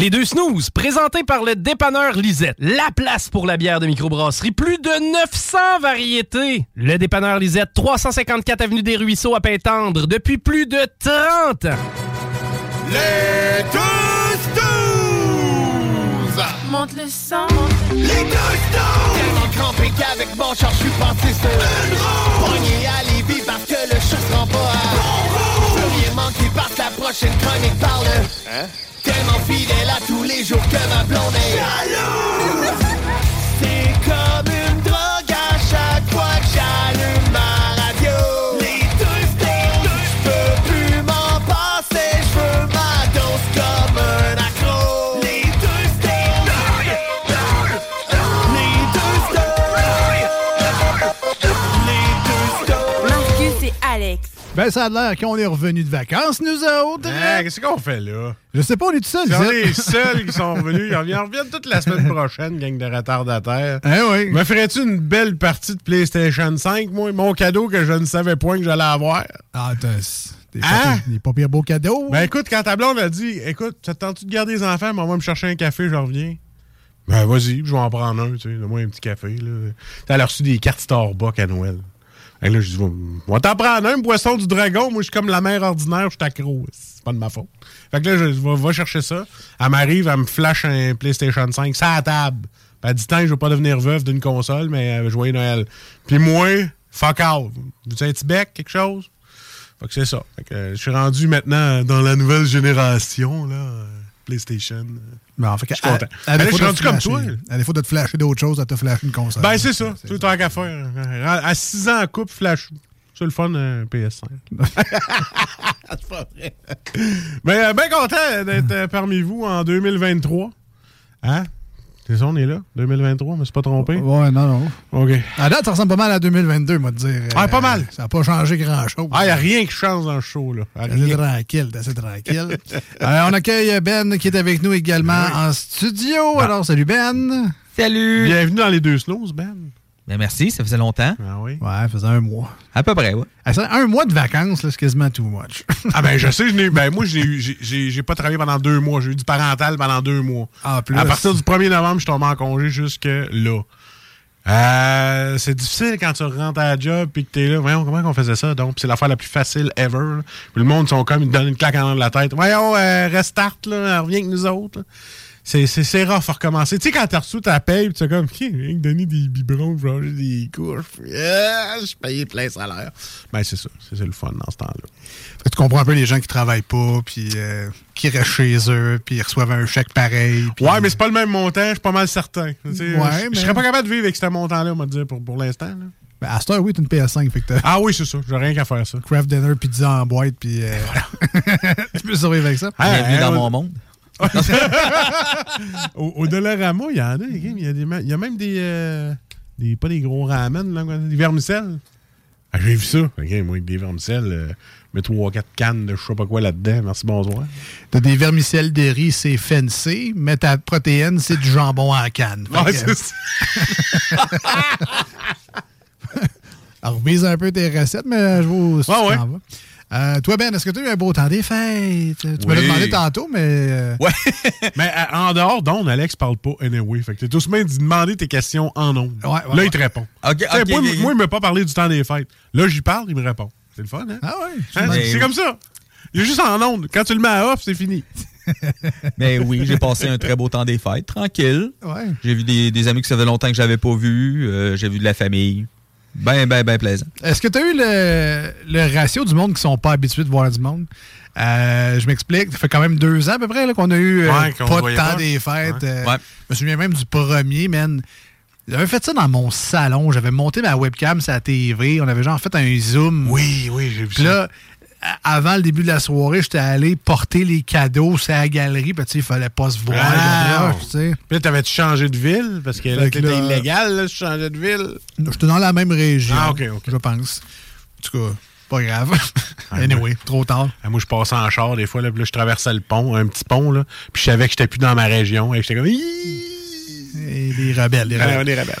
Les deux snooze, présentés par le dépanneur Lisette. La place pour la bière de microbrasserie. Plus de 900 variétés. Le dépanneur Lisette, 354 Avenue des Ruisseaux à Pintendre, depuis plus de 30 ans. Les deux snooze! Monte le sang. Les deux snooze! Tellement crampé qu'avec mon char, je suis parti sur une roue. Pogné à Lévis parce que le chat se rend pas à bon roue. Plus rien manquer parce que la prochaine chronique parle. Hein? Tellement fidèle à tous les jours que ma blonde est. C'est comme une Ben, ça a l'air qu'on est revenus de vacances, nous autres. Hein, Qu'est-ce qu'on fait là? Je sais pas, on est tout seuls. Ici. les seuls qui sont revenus. Ils reviennent, toute la semaine prochaine, gang de retardataires. Hein, oui. Me ferais-tu une belle partie de PlayStation 5, moi? Mon cadeau que je ne savais point que j'allais avoir. Ah, t'as des, Hein? pas, des pas pires beaux cadeaux. Ben écoute, quand ta blonde a dit Écoute, ça te tente-tu de garder les enfants, mais on va me chercher un café, je reviens. Ben vas-y, je vais en prendre un, tu sais, donne-moi un petit café. Là. A reçu des cartes Starbucks à Noël. Là, je dis, on va t'en prendre un, boisson du dragon. Moi, je suis comme la mère ordinaire, je suis accro. C'est pas de ma faute. Fait que là, je vais, va chercher ça. Elle m'arrive, elle me flash un PlayStation 5, ça à table. Puis elle dit, tant, je veux pas devenir veuve d'une console, mais euh, joyeux Noël. Puis moi, fuck out. Bec, quelque chose? Fait que c'est ça. Fait que, euh, je suis rendu maintenant dans la nouvelle génération, là. euh, PlayStation. Ben, en fait, je suis à- content. à Ben là, je suis de rendu te comme flasher- toi. À défaut de te flasher d'autres choses, elle te flash une console. Ben, c'est ça. Tout tant qu'à faire. À 6 ans en couple, flash. C'est le fun, euh, PS5. c'est pas vrai. Mais euh, bien content d'être euh, parmi vous en 2023. Hein? C'est ça, on est là, 2023, mais c'est pas trompé? Ouais, non, non. OK. À date, ça ressemble pas mal à 2022, moi, te dire. Ah, pas mal. Ça n'a pas changé grand-chose. Ah, il n'y a rien qui change dans le show, là. C'est tranquille, c'est assez tranquille. Euh, on accueille Ben qui est avec nous également en studio. Alors, salut Ben. Salut! Bienvenue dans les deux snows, Ben. Ben merci, ça faisait longtemps. Ah oui? Ouais, ça faisait un mois. À peu près, ouais. Ah, ça, Un mois de vacances, c'est quasiment too much. Ah ben je sais, je n'ai- ben moi j'ai pas travaillé pendant deux mois, j'ai eu du parental pendant deux mois. Ah, plus. À partir du 1er novembre, je suis tombé en congé jusque là. Euh, c'est difficile quand tu rentres à la job puis que t'es là. Voyons, comment on faisait ça? Donc, c'est l'affaire la plus facile ever. Puis le monde sont comme, ils te donnent une claque en de la tête. Voyons, euh, restart, là, reviens avec nous autres. là. C'est, rare à recommencer. Tu sais, quand t'as reçu ta paye, pis tu es comme, qui rien que donner des biberons, changer des couches. ah, je payais plein salaire. Ben, c'est ça. C'est, le fun dans ce temps-là. Fait que tu comprends un peu les gens qui travaillent pas, puis euh, qui restent chez eux, puis ils reçoivent un chèque pareil. Ouais, mais c'est pas le même montant, je suis pas mal certain. Ouais, je, mais- je serais pas capable de vivre avec ce montant-là, on va dire, pour, pour l'instant. là. Ben, à cette heure, oui, t'as une PS5. Fait que Ah oui, c'est ça. J'ai rien qu'à faire ça. craft dinner, pizza en boîte, puis euh, tu peux survivre avec ça. Ah, Bienvenue dans on- mon monde. Au, au Dollarama, il y en a. Il y a, des ma- il y a même des, euh, des. Pas des gros ramen, là, des vermicelles. Ah, j'ai vu ça. OK, moi, avec des vermicelles, euh, mets 3-4 cannes de je sais pas quoi là-dedans. Merci, bonsoir. T'as des vermicelles de riz, c'est fancy, mais ta protéine, c'est du jambon en canne. Ouais, que, ça. Alors, revise un peu tes recettes, mais je tu Ouais, ouais. Euh, toi, Ben, est-ce que tu as eu un beau temps des fêtes? Tu me l'as Oui. demandé tantôt, mais. euh, Ouais. Mais euh, en dehors d'onde, Alex parle pas anyway. Fait que t'es tout de même d'y demander tes questions en ondes. Ouais, ouais, là, ouais. il te répond. OK, Tu sais, OK, moi, OK. moi, il m'a pas parlé du temps des fêtes. Là, j'y parle, il me répond. C'est le fun, hein? Ah ouais? Hein, Mais c'est oui. comme ça. Il est juste en onde. Quand tu le mets à off, c'est fini. Mais oui, j'ai passé un très beau temps des fêtes, tranquille. Ouais. J'ai vu des, des amis que ça fait longtemps que j'avais pas vus. euh, j'ai vu de la famille. Ben, ben, ben plaisant. Est-ce que tu as eu le, le ratio du monde qui sont pas habitués de voir du monde? Euh, je m'explique. Ça fait quand même deux ans à peu près là, qu'on a eu euh, Ouais, pas de temps pas. des fêtes. Ouais. Euh, Ouais. Je me souviens même du premier, man. J'avais fait ça dans mon salon. J'avais monté ma webcam sur la TV. On avait genre fait un zoom. Oui, oui, j'ai vu Puis là, avant le début de la soirée, j'étais allé porter les cadeaux sur la galerie. Puis tu sais, il fallait pas se voir. Ah, tu sais. Puis là, t'avais-tu changé de ville? Parce que là, t'étais là- illégal, là, tu changeais de ville. J'étais dans la même région. Ah, ok, ok. Je pense. En tout cas, pas grave. anyway, trop tard. Ah, moi, je passais en char des fois, là, puis là, je traversais le pont, un petit pont, là, puis je savais que j'étais plus dans ma région, et j'étais comme... Et les rebelles, les rebelles. Ah, les rebelles.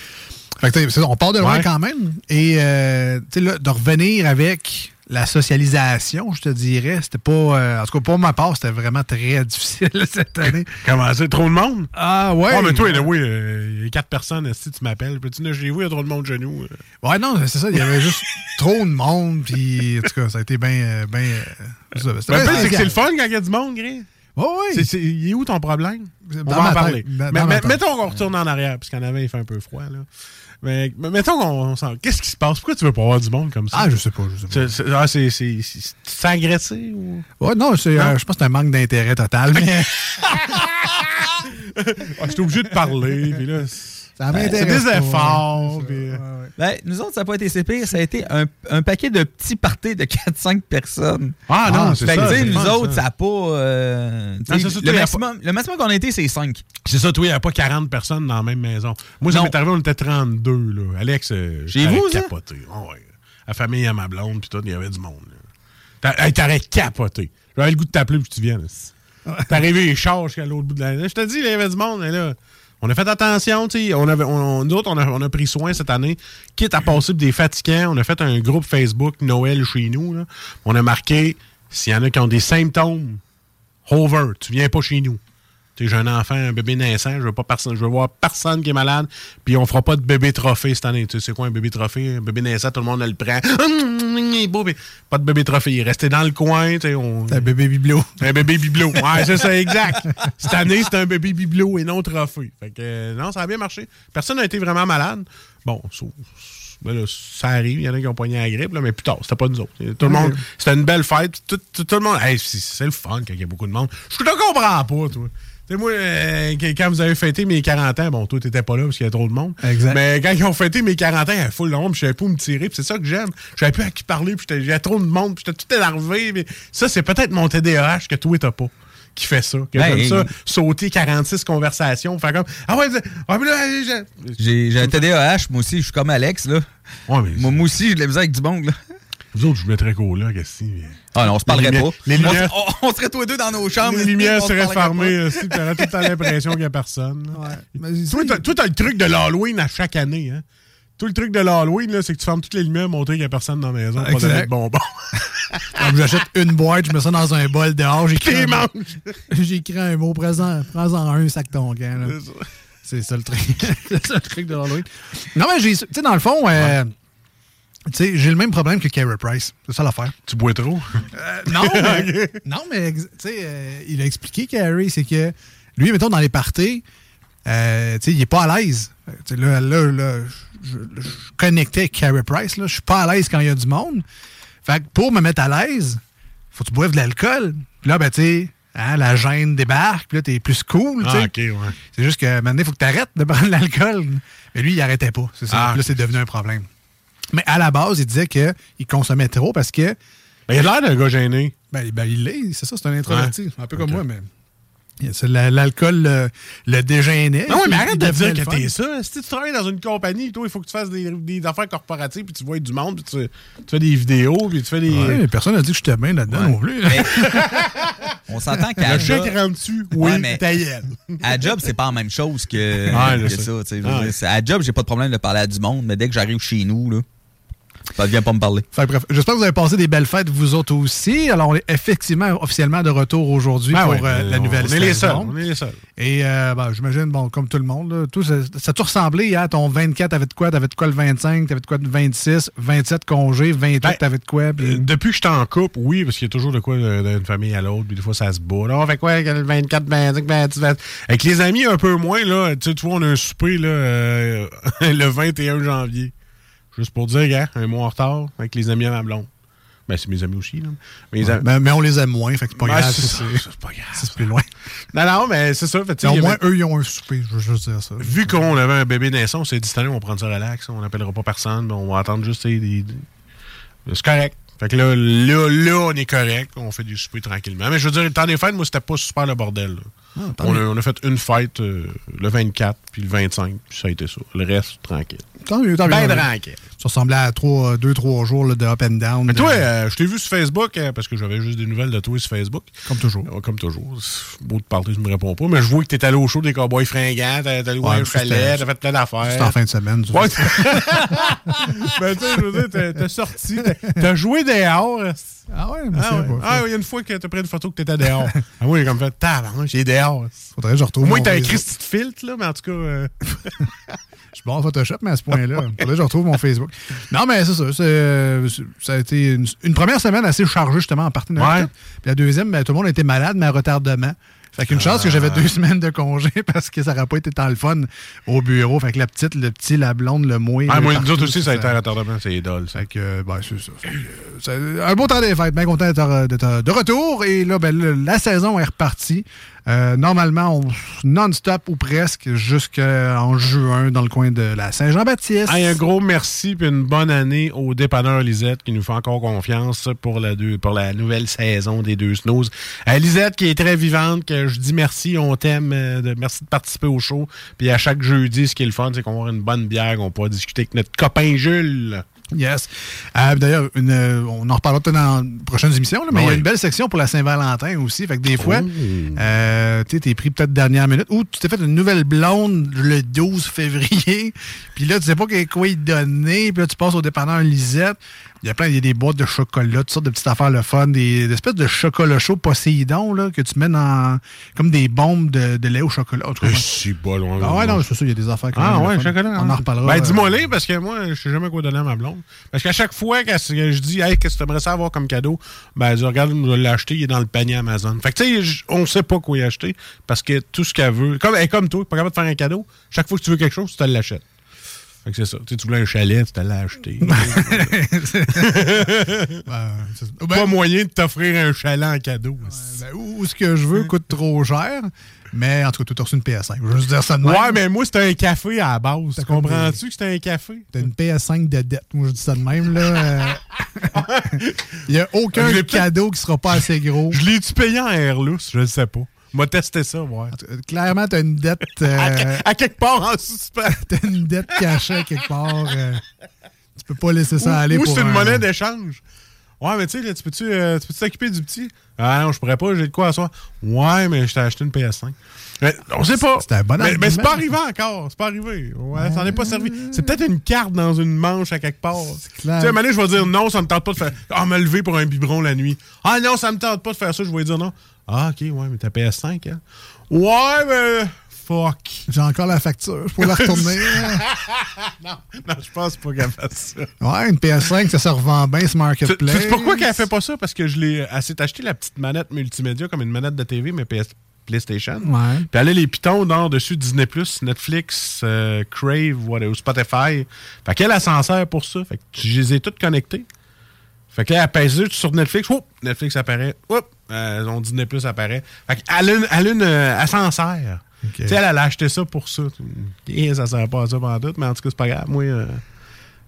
Fait que, on part de loin Ouais. quand même. Et euh, là, de revenir avec la socialisation, je te dirais, c'était pas. euh, en tout cas, pour ma part, c'était vraiment très difficile cette année. Comment ça? Trop de monde? Ah ouais. Oh, mais toi, oui, euh, il y a quatre personnes, si tu m'appelles, peux-tu venir chez vous, il y a trop de monde chez nous. euh. Ouais, non, c'est ça. Il y avait juste trop de monde. Puis, en tout cas, ça a été bien. Ben, c'est que c'est le fun quand il y a du monde, Gris. C'est- c'est- il est où ton problème? On Dans va en parler. tête, dans- Mais- dans mettons qu'on retourne en arrière, parce qu'en avant, il fait un peu froid. Là. Mais, mais mettons qu'on on s'en. Qu'est-ce qui se passe? Pourquoi tu veux pas avoir du monde comme ça? Ah, je sais pas, je sais pas. C'est- c'est- ah, c'est. agressé ou? Ouais, non, c'est, euh, je pense que c'est un manque d'intérêt total. Mais Ah, J'étais obligé de parler, puis là. Ça C'est m'intéresse. des efforts. c'est ça, puis- ouais, ouais. Ben, nous autres, ça n'a pas été si pire. Ça a été un, un paquet de petits parties de 4-5 personnes. Ah, non, c'est Fait que, ça. sais, c'est nous autres, ça. n'a pas. euh, Non, ça, le, a maximum, le maximum qu'on a été, c'est 5. C'est ça, toi, il n'y avait pas 40 personnes dans la même maison. Moi, ça m'est arrivé, on était 32, là. Alex, euh, Chez t'aurais vous, ça? capoté. Ah ouais. La famille à ma blonde, puis tout, il y avait du monde. hey, T'aurais capoté. J'avais le goût de t'appeler pour que tu viennes. T'es arrivé les chars jusqu'à l'autre bout de la... Je te dis, il y avait du monde, là... On a fait attention, tu. On avait, on, nous autres, on a, pris soin cette année. Quitte à passer des fatigants, on a fait un groupe Facebook Noël chez nous. On a marqué, s'il y en a qui ont des symptômes, Hover, tu viens pas chez nous. J'ai un enfant, un bébé naissant, je veux pas personne, je veux voir personne qui est malade, puis on fera pas de bébé trophée cette année. Tu sais, c'est quoi un bébé trophée? Un bébé naissant, tout le monde le prend. Il est beau, mais pas de bébé trophée. Il est resté dans le coin, tu sais, on... C'est un bébé bibelot. Un bébé bibelot. Ouais, c'est ça, exact. Cette année, c'est un bébé bibelot et non trophée. Fait que, euh, non, ça a bien marché. Personne n'a été vraiment malade. Bon, sauf- ben là, ça arrive. Il y en a qui ont poigné la grippe, là, mais plus tard, c'était pas nous autres. Tout le monde, c'était une belle fête. Tout, tout- tout le monde, hey, c'est le fun quand il y a beaucoup de monde. Je te comprends pas, toi. Sais, moi, euh, quand- vous avez fêté mes 40 ans, bon, toi, t'étais pas là parce qu'il y a trop de monde. Exact. Mais quand ils ont fêté mes 40 ans, il y avait full de monde, puis je savais pas où me tirer, puis c'est ça que j'aime. Je savais plus à qui parler, puis j'avais trop de monde, puis j'étais tout énervé. Mais ça, c'est peut-être mon TDAH que toi, t'as pas. Qui fait ça. Que Ben, ça, sauter 46 conversations, faire comme Ah ouais, ah, mais là, j'ai- J'ai j'ai un TDAH, moi aussi, je suis comme Alex, là. Ouais, mais Moi, moi aussi, j'ai de la misère avec du monde, là. Vous autres, je vous mettrais qu'au là, qu'est-ce que? Ah non, on se parlerait Les pas. les On lumières- on, on serait tous les deux dans nos chambres. Les lumières seraient fermées pas. aussi, t'aurais tout le temps l'impression qu'il y a personne. Ouais. Mais Toi, t'as- le truc de l'Halloween à chaque année, hein? Tout le truc de l'Halloween, là, c'est que tu fermes toutes les lumières, montrer qu'il n'y a personne dans la maison, pas Exact. donner de bonbons. Donc, j'achète une boîte, je mets ça dans un bol dehors, j'écris un, j'écris un mot présent, prends-en un, sac ton camp. là. C'est ça. C'est ça le truc. c'est ça le truc de l'Halloween. Non, mais j'ai, tu sais, dans le fond, euh, tu sais, j'ai le même problème que Carey Price. C'est ça l'affaire. Tu bois trop? Euh, non, mais, non, mais ex- tu sais, euh, il a expliqué, Carey, c'est que lui, mettons, dans les parties, euh, tu sais, il est pas à l'aise. Là, là, là, je, connectais avec Carey Price, je suis pas à l'aise quand il y a du monde. Fait que pour me mettre à l'aise, faut que tu boives de l'alcool. Puis là, ben, tu sais, hein, la gêne débarque, puis là, t'es plus cool. Ah, ok, ouais. C'est juste que maintenant, il faut que tu arrêtes de prendre de l'alcool. Mais lui, il arrêtait pas. C'est ça. Ah. Là, c'est devenu un problème. Mais à la base, il disait qu'il consommait trop parce que. Ben, il a l'air d'un gars gêné. Ben, ben, il l'est, c'est ça, c'est un introverti. Ouais. Un peu comme moi, mais. L'alcool le, le dégênait. Non, oui, mais arrête de dire que t'es ça. Si tu travailles dans une compagnie, toi, il faut que tu fasses des, des affaires corporatives, puis tu vois du monde, puis tu, tu fais des vidéos, puis tu fais des. Ouais, mais personne n'a dit que j'étais bien là-dedans non plus. Mais- on s'entend qu'à Le chèque rentre dessus. Oui, Ouais, mais- à job, c'est pas la même chose que, Ouais, que ça. À job, j'ai pas de problème de parler à du monde, mais dès que j'arrive chez nous, là, Ça vient pas me parler. Que bref, j'espère que vous avez passé des belles fêtes, vous autres aussi. Alors, on est effectivement officiellement de retour aujourd'hui Ben pour euh, la on- nouvelle on est les seuls, saison. on est les seuls. Et euh, ben, j'imagine, bon, comme tout le monde, là, tout, ça, ça a tout ressemblé à ton 24, t'avais de quoi? T'avais de quoi le 25, t'avais de quoi le 26, 27 congé, 28, Ben, t'avais de quoi? Euh, Depuis que je suis en couple, oui, parce qu'il y a toujours de quoi d'une famille à l'autre, puis des fois ça se bat. Là, on fait quoi, le 24, 25, 26, 27. Avec les amis, un peu moins, là, tu sais, tu vois, on a un souper là, euh, le 21 janvier. Juste pour dire, gars, un mois en retard, avec les amis à ma blonde. Ben, c'est mes amis aussi, là. Ouais, amis- mais, mais on les aime moins, fait que c'est pas Ben, grave. c'est pas grave. c'est plus loin. Non, non, mais c'est ça. Fait, Mais au moins, avait- eux, ils ont un souper, je veux juste dire ça. Vu qu'on avait un bébé naissant, on s'est dit cette année, on va prendre ça relax, on n'appellera pas personne, mais on va attendre juste des. des- C'est correct. Fait que là, là, là, on est correct, on fait du souper tranquillement. Mais je veux dire, le temps des fêtes, moi, c'était pas super le bordel. Ah, on, a, on a fait une fête euh, le 24, puis le 25, puis ça a été ça. Le reste, tranquille. Tant mieux, tant mieux. Ben tant mieux. tranquille. Ça ressemblait à 2-3 jours là, de up and down. Mais de- toi, euh, je t'ai vu sur Facebook, euh, parce que j'avais juste des nouvelles de toi sur Facebook. Comme toujours. Euh, Comme toujours. C'est beau de parler, je me réponds pas. Mais je vois que t'es allé au show des Cowboys fringants, t'es allé Ouais, c'était- chalet, t'as fait plein d'affaires. C'était en fin de semaine. tu Ouais. ben, tu sais, je veux dire, t'as sorti, t'as- joué dehors. Ah ouais, mais Ah c'est ouais. pas- Ah, il y a une fois que t'as pris une photo que t'étais dehors. ah oui, comme fait, tabarnak, j'ai dehors. Faudrait que je retrouve Au mon t'as Facebook. Christy de filtre, là, mais en tout cas. Je suis bon en Photoshop, mais à ce point-là, je retrouve mon Facebook. Non, mais c'est ça. c'est, euh, ça a été une, une première semaine assez chargée, justement, en partie de notre Ouais. Puis la deuxième, ben, tout le monde était malade, mais à retardement. Fait qu'une chance que j'avais deux semaines de congé parce que ça n'aurait pas été tant le fun au bureau. Fait que la petite, le petit, la blonde, le moins. Ah, moi, nous autres aussi, ça a été un retardement, c'est dole. ça. Fait que, ben, c'est ça. C'est un beau temps des fêtes. Bien content d'être de retour. Et là, ben, la saison est repartie. Euh, normalement, on- non-stop ou presque jusqu'en juin dans le coin de la Saint-Jean-Baptiste. Un gros merci puis une bonne année au dépanneur Lisette qui nous fait encore confiance pour la, nouvelle saison des deux snooze. Euh, Lisette qui est très vivante, que je dis merci, on t'aime, euh, merci de participer au show. Puis à chaque jeudi, ce qui est le fun, c'est qu'on va avoir une bonne bière, qu'on pourra discuter avec notre copain Jules. Yes. Euh, D'ailleurs, euh, on en reparlera peut-être dans les prochaines émissions, là, mais il y a une belle section pour la Saint-Valentin aussi. Fait que des fois, Oh. euh, tu t'es pris peut-être dernière minute ou tu t'es fait une nouvelle blonde le 12 février. Puis là, tu sais pas quoi y donner. Puis là, tu passes au dépanneur Lisette. Il y a plein, il y a des boîtes de chocolat, toutes sortes de petites affaires le fun, des, des espèces de chocolat chaud Poséidon là, que tu mets dans comme des bombes de, de lait au chocolat. Je suis pas loin. ah ouais, non, c'est ça, il y a des affaires quand Ah même ouais, le chocolat. On hein. en reparlera. Ben, euh, dis-moi les, parce que moi, je sais jamais quoi donner à ma blonde. Parce qu'à chaque fois que je dis, hey, qu'est-ce que tu aimerais ça avoir comme cadeau? Ben, elle dit, regarde, on va l'acheter, il est dans le panier Amazon. Fait que, tu sais, on sait pas quoi y acheter parce que tout ce qu'elle veut, comme, elle est comme toi, pas capable de faire un cadeau, chaque fois que tu veux quelque chose, tu te l'achètes. Fait que c'est ça. Tu sais, tu voulais un chalet, tu te l'as acheté. ben, pas moyen de t'offrir un chalet en cadeau. Ben, ou ce que je veux coûte trop cher. Mais en tout cas, tu as reçu une PS5. Je veux juste dire ça de même. Ouais, mais moi, c'était un café à la base. Tu comprends-tu que c'était un café? T'as une PS5 de dette. Moi, je dis ça de même. là. Il n'y a aucun cadeau qui sera pas assez gros. Je l'ai-tu payé en Airlus? Je ne sais pas. M'a testé ça, ouais. Clairement, t'as une dette. euh, À, à quelque part en suspens. t'as une dette cachée quelque part. euh, tu peux pas laisser ça aller Ou c'est une un- monnaie d'échange. Ouais, mais tu sais, là, tu peux-tu euh, peux t'occuper du petit? Ah non, je pourrais pas, j'ai de quoi à soir. Ouais, mais je t'ai acheté une PS5. Mais, on sait pas. C'était un bon mais, mais c'est pas arrivé encore. C'est pas arrivé. Ouais, ça n'en est pas servi. C'est peut-être une carte dans une manche à quelque part. Tu clair. sais, à un moment donné, je vais dire non, ça me tente pas de faire. Ah, me lever pour un biberon la nuit. Ah non, ça me tente pas de faire ça. Je vais dire non. Ah, ok, ouais, mais t'as PS5, hein? Ouais, mais. Fuck. J'ai encore la facture. Je pourrais la retourner. non, non, je pense pas qu'elle fasse ça. ouais, une PS5, ça se revend bien, ce marketplace. sais pourquoi qu'elle fait pas ça? Parce que je l'ai. Elle s'est acheté la petite manette multimédia comme une manette de TV, mais PS, PlayStation. Ouais. Puis elle a les pitons dans dessus Disney, Netflix, euh, Crave, what, ou Spotify. Fait qu'elle, elle s'en sert pour ça. Fait que je les ai toutes connectées. Fait que là, elle pèse sur Netflix. Oup, Netflix apparaît. Oup, euh, son Disney Plus apparaît. Fait qu'elle a une. Elle, elle s'en sert. Tu sais, elle, elle a acheté ça pour ça. Et ça sert pas à ça pendant tout, mais en tout cas, c'est pas grave. Moi, euh,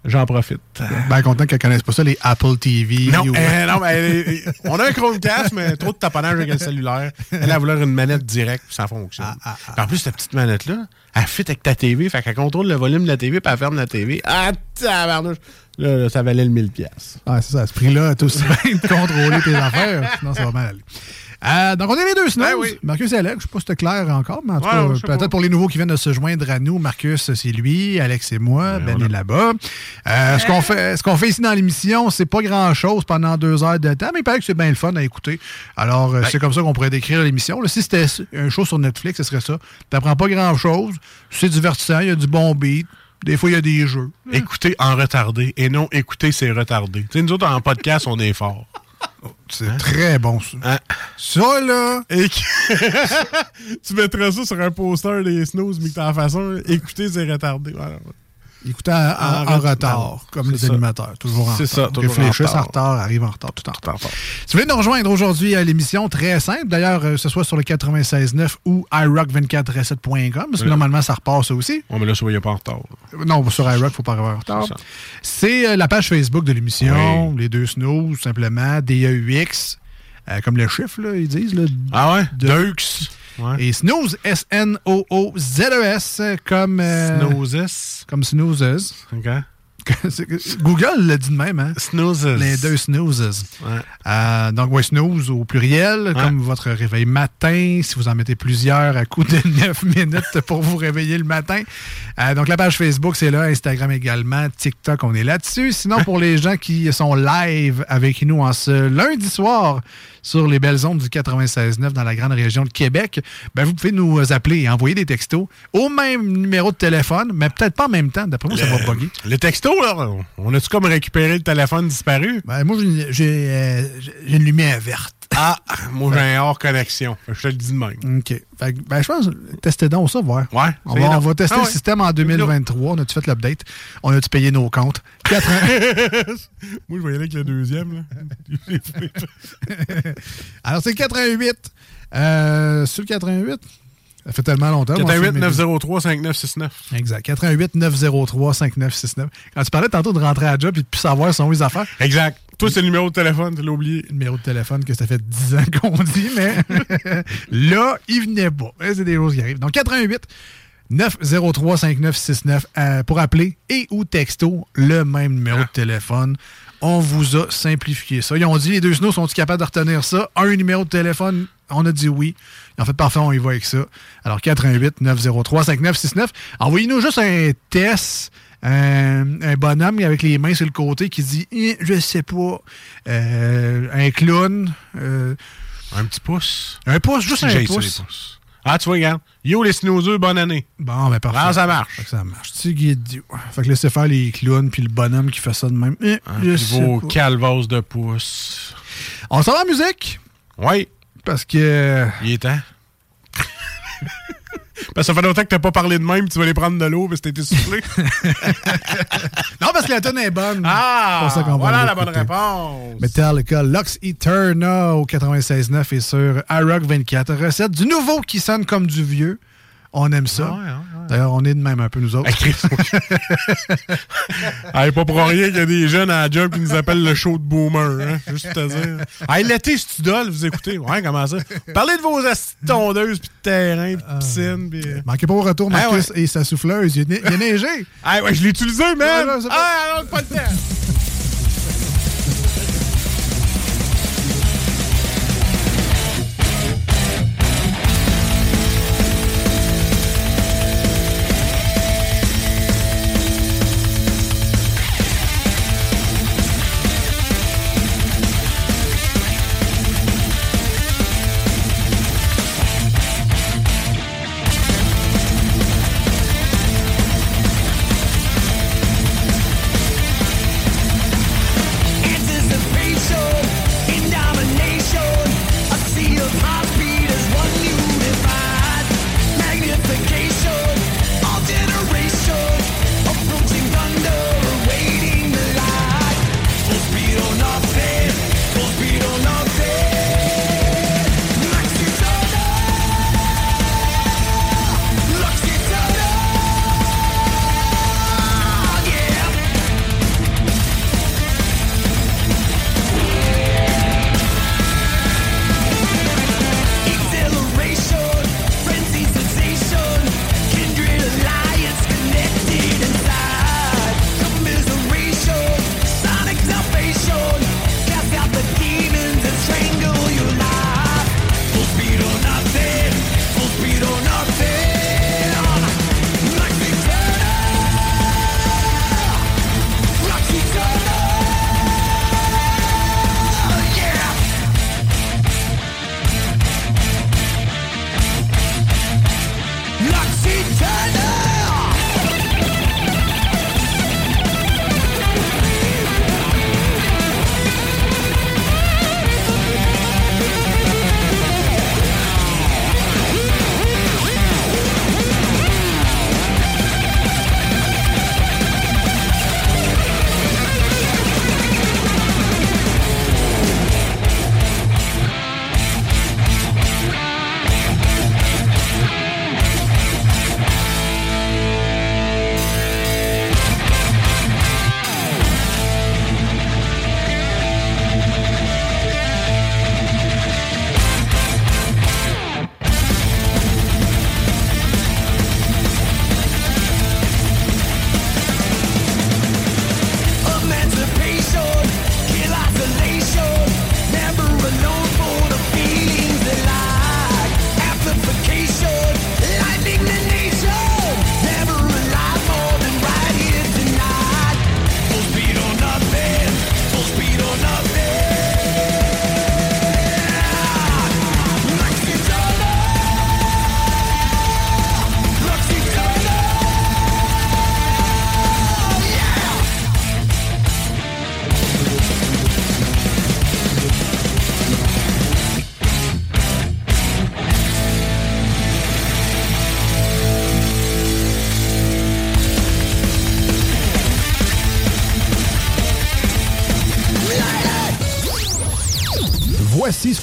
j'en profite. Ben content qu'elle connaisse pas ça, les Apple TV. Non, ou- euh, non, mais elle on a un Chromecast, mais trop de taponnage avec le cellulaire. Elle a voulu une manette directe, puis ça fonctionne. Ah, Puis en plus, cette petite manette-là, elle fit avec ta TV, fait qu'elle contrôle le volume de la TV, puis elle ferme la TV. Ah, tabarnouche! Là, là, ça valait le 1000$. piastres. Ah, c'est ça, à ce prix-là, t'as aussi bien de contrôler tes affaires, sinon ça va mal aller. Euh, donc, on est les deux snooze. Ben oui. Marcus et Alex, je ne sais pas si c'était clair encore, mais en tout Ouais, cas, peut-être pour les nouveaux qui viennent de se joindre à nous, Marcus, c'est lui, Alex, c'est moi, Ben est là-bas. Euh, ce qu'on fait, ce qu'on fait ici dans l'émission, c'est pas grand-chose pendant deux heures de temps, mais il paraît que c'est bien le fun à écouter. Alors, euh, c'est comme ça qu'on pourrait décrire l'émission. Si c'était un show sur Netflix, ce serait ça. T'apprends pas grand-chose, c'est divertissant, il y a du bon beat, des fois, il y a des jeux. Écoutez en retardé et non écouter c'est retardé. Tu sais, nous autres, en podcast, on est forts. C'est très bon, ça. Hein? Ça, là... Et que- tu mettras ça sur un poster des snooze, mais que t'en fasses un. Écoutez, c'est retardé. Voilà. Écoutez en, en- en En retard, comme C'est les ça. animateurs. Toujours en C'est retard. ça, toujours en Réfléchissent en retard. arrivent en retard, tout en retard. Si vous voulez nous rejoindre aujourd'hui à l'émission, très simple. D'ailleurs, euh, ce soit sur le 96.9 ou iRock247.com, parce que Oui. normalement, ça repart ça aussi. Ouais, mais là, soyez pas en retard. Non, sur iRock, il ne faut pas arriver en retard. C'est. C'est euh, la page Facebook de l'émission, les deux snows, tout simplement, DEUX, euh, comme le chiffre, là, ils disent. Là, Ah ouais? De- Deux. Ouais. Et snooze, S-N-O-O-Z-E-S, E comme... euh, Snoozes. Comme snoozes. OK. Google l'a dit de même, hein? Snoozes. Les deux snoozes. Ouais. Euh, donc, ouais, snooze au pluriel, comme votre réveil matin, si vous en mettez plusieurs à coup de 9 minutes pour vous réveiller le matin. Euh, donc, la page Facebook, c'est là, Instagram également, TikTok, on est là-dessus. Sinon, pour les gens qui sont live avec nous en ce lundi soir sur les belles ondes du 96.9 dans la grande région de Québec, ben, vous pouvez nous appeler et envoyer des textos au même numéro de téléphone, mais peut-être pas en même temps. D'après moi, ça va bugger. Le texto, là, on a-tu comme récupéré le téléphone disparu? Ben, moi, j'ai une- euh, j'ai une lumière verte. Ah, moi, j'ai un hors connexion. Je te le dis de même. OK. Fait que, ben, je pense, testez donc ça, voir. Ouais. On va, on va tester Ah le ouais. système en 2023. On a-tu fait l'update? On a-tu payé nos comptes? 80 Moi, je vais y aller avec le deuxième. Là. Alors, c'est le 88. Euh, sur le 88? Ça fait tellement longtemps. moi, 88 je fais mes- 903 5969. Exact. 88 903 5969. Quand tu parlais tantôt de rentrer à job et de plus savoir son les affaires, Exact. C'est le numéro de téléphone, tu l'as oublié. le numéro de téléphone que ça fait 10 ans qu'on dit, mais là, il venait pas. C'est des choses qui arrivent. Donc, 88 903 5969 euh, pour appeler et ou texto le même numéro de téléphone. On vous a simplifié ça. Ils ont dit, les deux snows, sont-ils capables de retenir ça? Un numéro de téléphone, on a dit oui. En fait, parfait, on y va avec ça. Alors, 88 903 5969. Envoyez-nous juste un test, un, un bonhomme avec les mains sur le côté qui dit, Eh, je sais pas, Euh, un clown, euh, Un petit pouce. un pouce, juste un pouce. pouces. Ah, tu vois, regarde. Yo, les snoozeux, bonne année. Bon, ben parfait. Ah, ça marche. Fait que ça marche. Tu guides Dieu. Fait que laissez faire les clowns puis le bonhomme qui fait ça de même. Eh, pas. calvas de pouces. On s'en va en musique? Oui, parce que il est temps. Parce que ça fait longtemps que t'as pas parlé de même, tu vas aller prendre de l'eau parce que été soufflé. non parce que la tonne est bonne. ah! Pour ça voilà la bonne réponse. Metallica, Lux Eterna au 96.9 et sur iRock 24. Recette du nouveau qui sonne comme du vieux. On aime ça. Ouais, ouais. D'ailleurs, on est de même un peu, nous autres. Ah, hey, pas pour rien qu'il y a des jeunes à la job qui nous appellent le show de boomer. Hein? Juste pour te dire. Hey, l'été, c'est tu dole, vous écoutez? Ouais, comment ça? Parlez de vos tondeuses, puis de terrain, puis de piscine. Puis... Manquez pas au retour, Ah Marcus et sa souffleuse. Il a, neigé. Ah ouais, je l'ai utilisé, man! Ouais, ouais, c'est bon. ah, alors, pas le temps!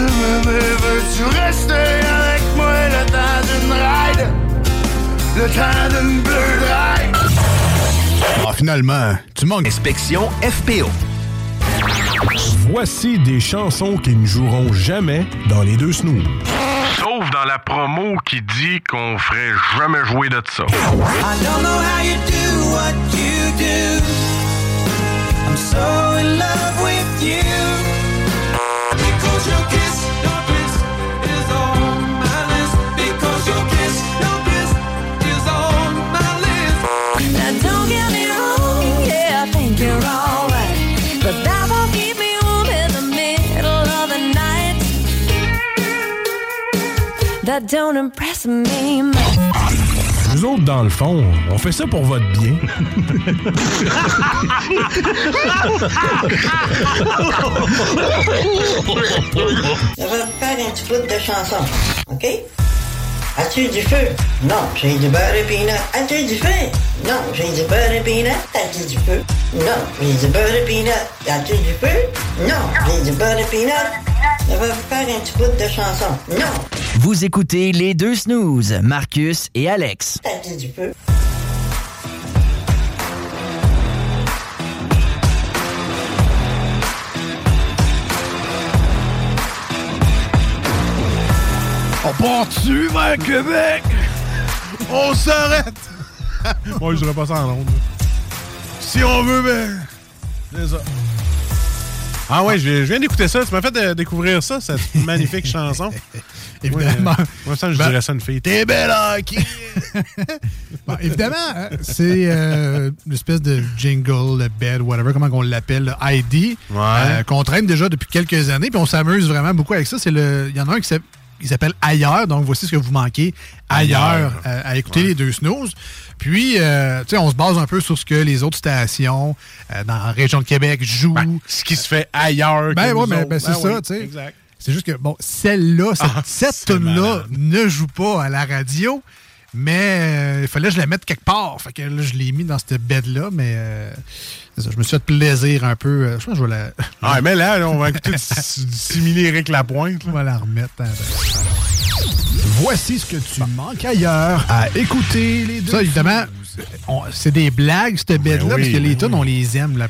Peux-tu m'aimer, veux-tu rester avec moi le temps d'une ride? Le temps d'une bleue ride Ah, finalement, tu manques. Inspection FPO. Voici des chansons qui ne joueront jamais dans les deux snooze. Sauf dans la promo qui dit qu'on ferait jamais jouer de ça. I don't know how you do what you do I'm so in love with you Because your don't impress me. Nous autres, dans le fond, on fait ça pour votre bien. Je vais faire un petit bout de chanson, OK? As-tu du feu? Non, j'ai du beurre et peanut. As-tu du feu? Non, j'ai du beurre et peanut. As-tu du feu? Non, j'ai du beurre et peanut. As-tu du feu? Non, j'ai du beurre et peanut. Je vais faire un petit bout de chanson. Non, Vous écoutez les deux snooze, Marcus et Alex. du? On part-tu vers Québec? On s'arrête! Moi, je dirais pas ça en Londres. Si on veut, ben. C'est ça. Ah ouais, je, viens d'écouter ça. Tu m'as fait de- découvrir ça, cette magnifique chanson. Évidemment. Moi, moi, ça, je Ben- dirais ça une fille. T'es belle? Bon, évidemment, hein, c'est euh, une espèce de jingle, le bed, whatever, comment on l'appelle, le ID, euh, qu'on traîne déjà depuis quelques années, puis on s'amuse vraiment beaucoup avec ça. C'est le, il y en a un qui s'appelle il s'appelle Ailleurs, donc voici ce que vous manquez ailleurs, Ailleurs. euh, à écouter les deux snooze. Puis, euh, tu sais, on se base un peu sur ce que les autres stations euh, dans la région de Québec jouent. ce qui se fait ailleurs. Ben ouais, mais autres. ben, c'est Ben ça, oui, tu sais. Exact. C'est juste que, bon, celle-là, cette, Ah, cette tune-là ne joue pas à la radio, mais euh, il fallait que je la mette quelque part. Fait que là, je l'ai mis dans cette bed-là, mais euh, ça, je me suis fait plaisir un peu. Euh, Je pense que je vais la, Ah, mais là, là, on va écouter du Eric Lapointe. on va la remettre. hein, ben. Voici ce que tu manques ailleurs à écouter les deux. Ça, évidemment, c'est des blagues, cette bed-là, Ben oui, parce que les ben tunes, on les aime. La...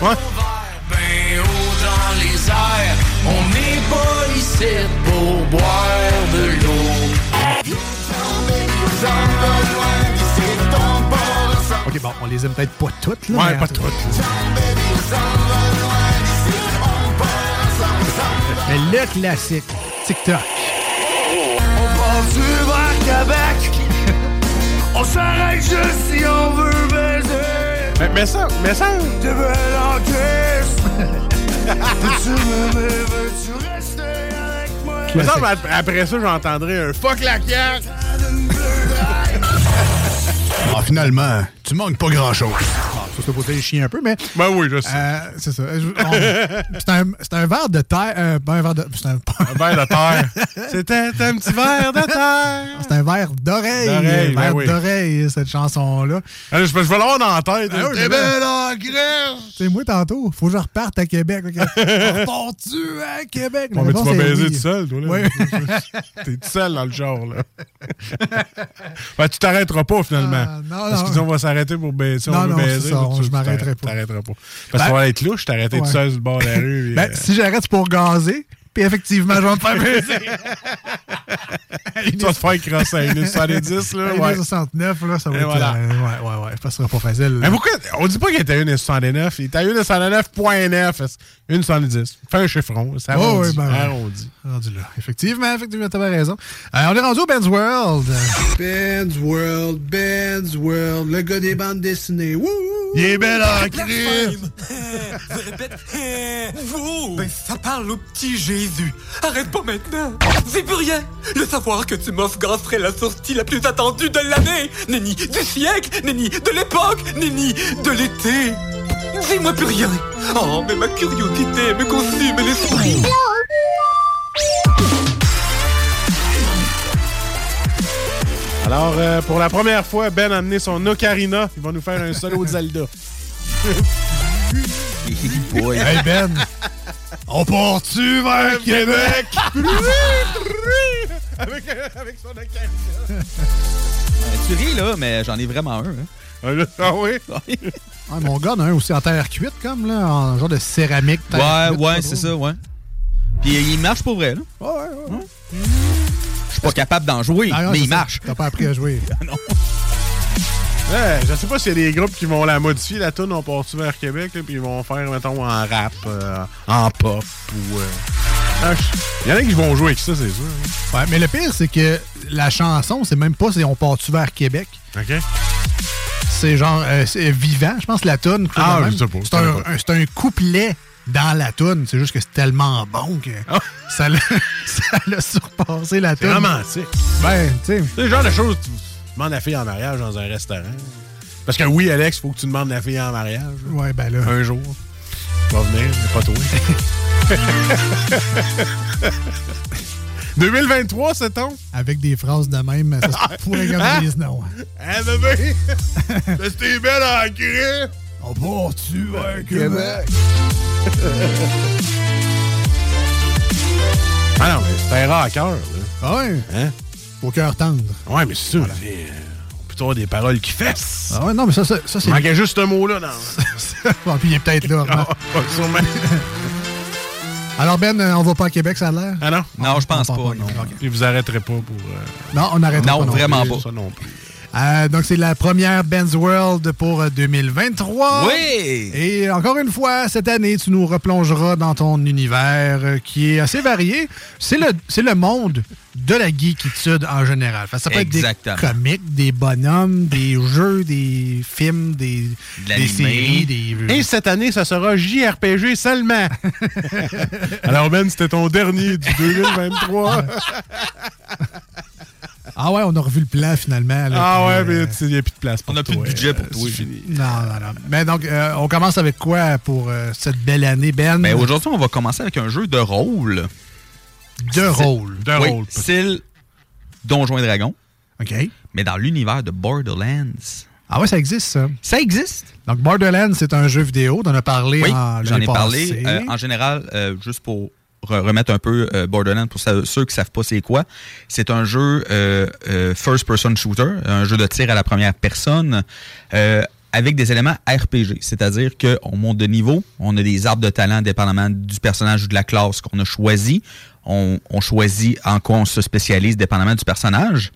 Ouais. On n'est pas ici pour boire de l'eau OK, bon, on les aime peut-être pas toutes. Là, Ouais, mais- pas toutes. Mais le classique, TikTok. On part du vers Québec On s'arrête juste si on veut baiser Mais, mais ça, mais ça. T'es belle en veux-tu rester avec moi? Mais ça, mais ap- après ça, j'entendrai un fuck la carte. Ah, finalement, tu manques pas grand-chose. Ah, c'est pour te chier un peu, mais. Ben oui, je sais. Euh, c'est ça. C'est un, verre de terre. euh, pas un verre de. C'est un, Un verre de terre. C'était un petit verre de terre. c'est un verre d'oreille. Un verre ben oui. d'oreille, cette chanson-là. Allez, je, je vais l'avoir dans la tête. Ah oui, T'es belle en. C'est moi tantôt. Faut que je reparte à Québec. Repars-tu à Québec? Bon, mais tu vas baiser oui. tout seul, toi, là. Oui. T'es tout seul dans le char, là. ben, tu t'arrêteras pas, finalement. Ah, non, Parce non. qu'ils disent, on va s'arrêter pour baiser. Non, on non, baiser. ça, je m'arrêterai pas. t'arrêteras pas. Parce Ben- que ça va être louche, t'arrêter tout Ouais. seul sur le bord de la rue. puis, Ben, euh, si j'arrête, c'est pour gazer. Puis effectivement, je vais me faire baiser. tu vas te faire crosser à une 70, là. Une Ouais. 69, là, ça va Et être. voilà. euh, ouais, ouais, ouais. Ça sera pas facile. Mais pourquoi on dit pas qu'il était à 1,69 Il était à 1,69.9. 1,70. Fais un chiffron. Ça Oh, arrondit. oui, ben, arrondit. rendu là. Effectivement, effectivement, t'avais raison. Euh, on est rendu au Ben's World. Ben's World, Ben's World, le gars des bandes dessinées. Wouh! Il est bel en crise. Je répète, vous Ben ça parle au petit Jésus. Arrête pas maintenant. C'est plus rien. Le savoir que tu m'offres la sortie la plus attendue de l'année. Nenni du siècle, nenni de l'époque, nenni de l'été. Dis-moi plus rien. Oh, mais ma curiosité me consume l'esprit. Alors, euh, pour la première fois, Ben a amené son ocarina. Il va nous faire un solo de Zelda. Hey Ben, on part-tu vers Québec? avec, avec son ocarina. tu ris, là, mais j'en ai vraiment un. hein. Ah oui? Ah, mon gars, on a un aussi en terre cuite, comme, là, en genre de céramique. terre Ouais, cuite, ouais, c'est ça, ouais. Puis il marche pour vrai, là. Ouais, ouais, ouais. Je suis pas capable d'en jouer, Ah, non, mais il ça. marche. T'as pas appris à jouer. Ouais, je sais pas s'il y a des groupes qui vont la modifier, la tune on part vers Québec, puis ils vont faire, mettons, en rap, euh, en pop, ou... euh, ah, Il y en a qui vont jouer avec ça, c'est sûr. hein. Ouais, mais le pire, c'est que la chanson, c'est même pas si on part-tu vers Québec. OK. C'est genre euh, vivant, je pense, la toune. Ah, je sais pas, je C'est un, un couplet dans la toune. C'est juste que c'est tellement bon que ça l'a ça l'a surpassé la Ah. C'est toune. romantique. Ben, tu sais. C'est le genre de choses que tu demandes la fille en mariage dans un restaurant. Parce que oui, Alex, faut que tu demandes la fille en mariage. Ouais, ben là. Un jour. Tu vas venir, mais pas toi. 2023, c'est ton? Avec des phrases de même, ça se pourrait ils disent non. Hein, bébé? C'était belle en cri. On part-tu vers Québec? ah non, mais c'est un rare cœur, là. Ah ouais? Hein? Au cœur tendre. Ouais, mais c'est ça. mais, euh, On peut avoir des paroles qui fessent. Ah ouais, non, mais ça, ça, ça c'est. Il manquait juste ce mot-là dans. Ah, puis il est peut-être là. Ah, hein. sûrement. Alors, Ben, euh, on va pas à Québec, ça a l'air? Ah non? Non, je pense pas, part non. Puis vous arrêterez pas pour. euh, Non, on n'arrête Non, pas. vraiment plus. pas. Ça non plus. Euh, donc, c'est la première Ben's World pour euh, 2023. Oui! Et encore une fois, cette année, tu nous replongeras dans ton univers euh, qui est assez varié. C'est le, c'est le monde de la geekitude en général. Ça peut Exactement. être des comics, des bonhommes, des jeux, des films, des, De des séries, des... Et cette année, ça sera JRPG seulement. Alors, Ben, c'était ton dernier du 2023. Ah ouais, on a revu le plan finalement. là, ah ouais, euh, mais tu sais, il n'y a plus de place pour On n'a plus de budget pour Euh, toi. c'est fini. Non, non, non. Mais donc, euh, on commence avec quoi pour euh, cette belle année, Ben? Ben, aujourd'hui, on va commencer avec un jeu de rôle. de rôle. De oui, rôle. style Donjons et Dragons, OK. mais dans l'univers de Borderlands. Ah ouais, ça existe, ça. Ça existe. Donc, Borderlands, c'est un jeu vidéo. T'en as parlé Oui, en j'en ai parlé. Euh, en général, euh, juste pour remettre un peu euh, Borderlands pour ceux qui savent pas c'est quoi, c'est un jeu euh, euh, first-person shooter, un jeu de tir à la première personne. avec des éléments RPG, c'est-à-dire qu'on monte de niveau, on a des arbres de talent dépendamment du personnage ou de la classe qu'on a choisi, on, on choisit en quoi on se spécialise dépendamment du personnage.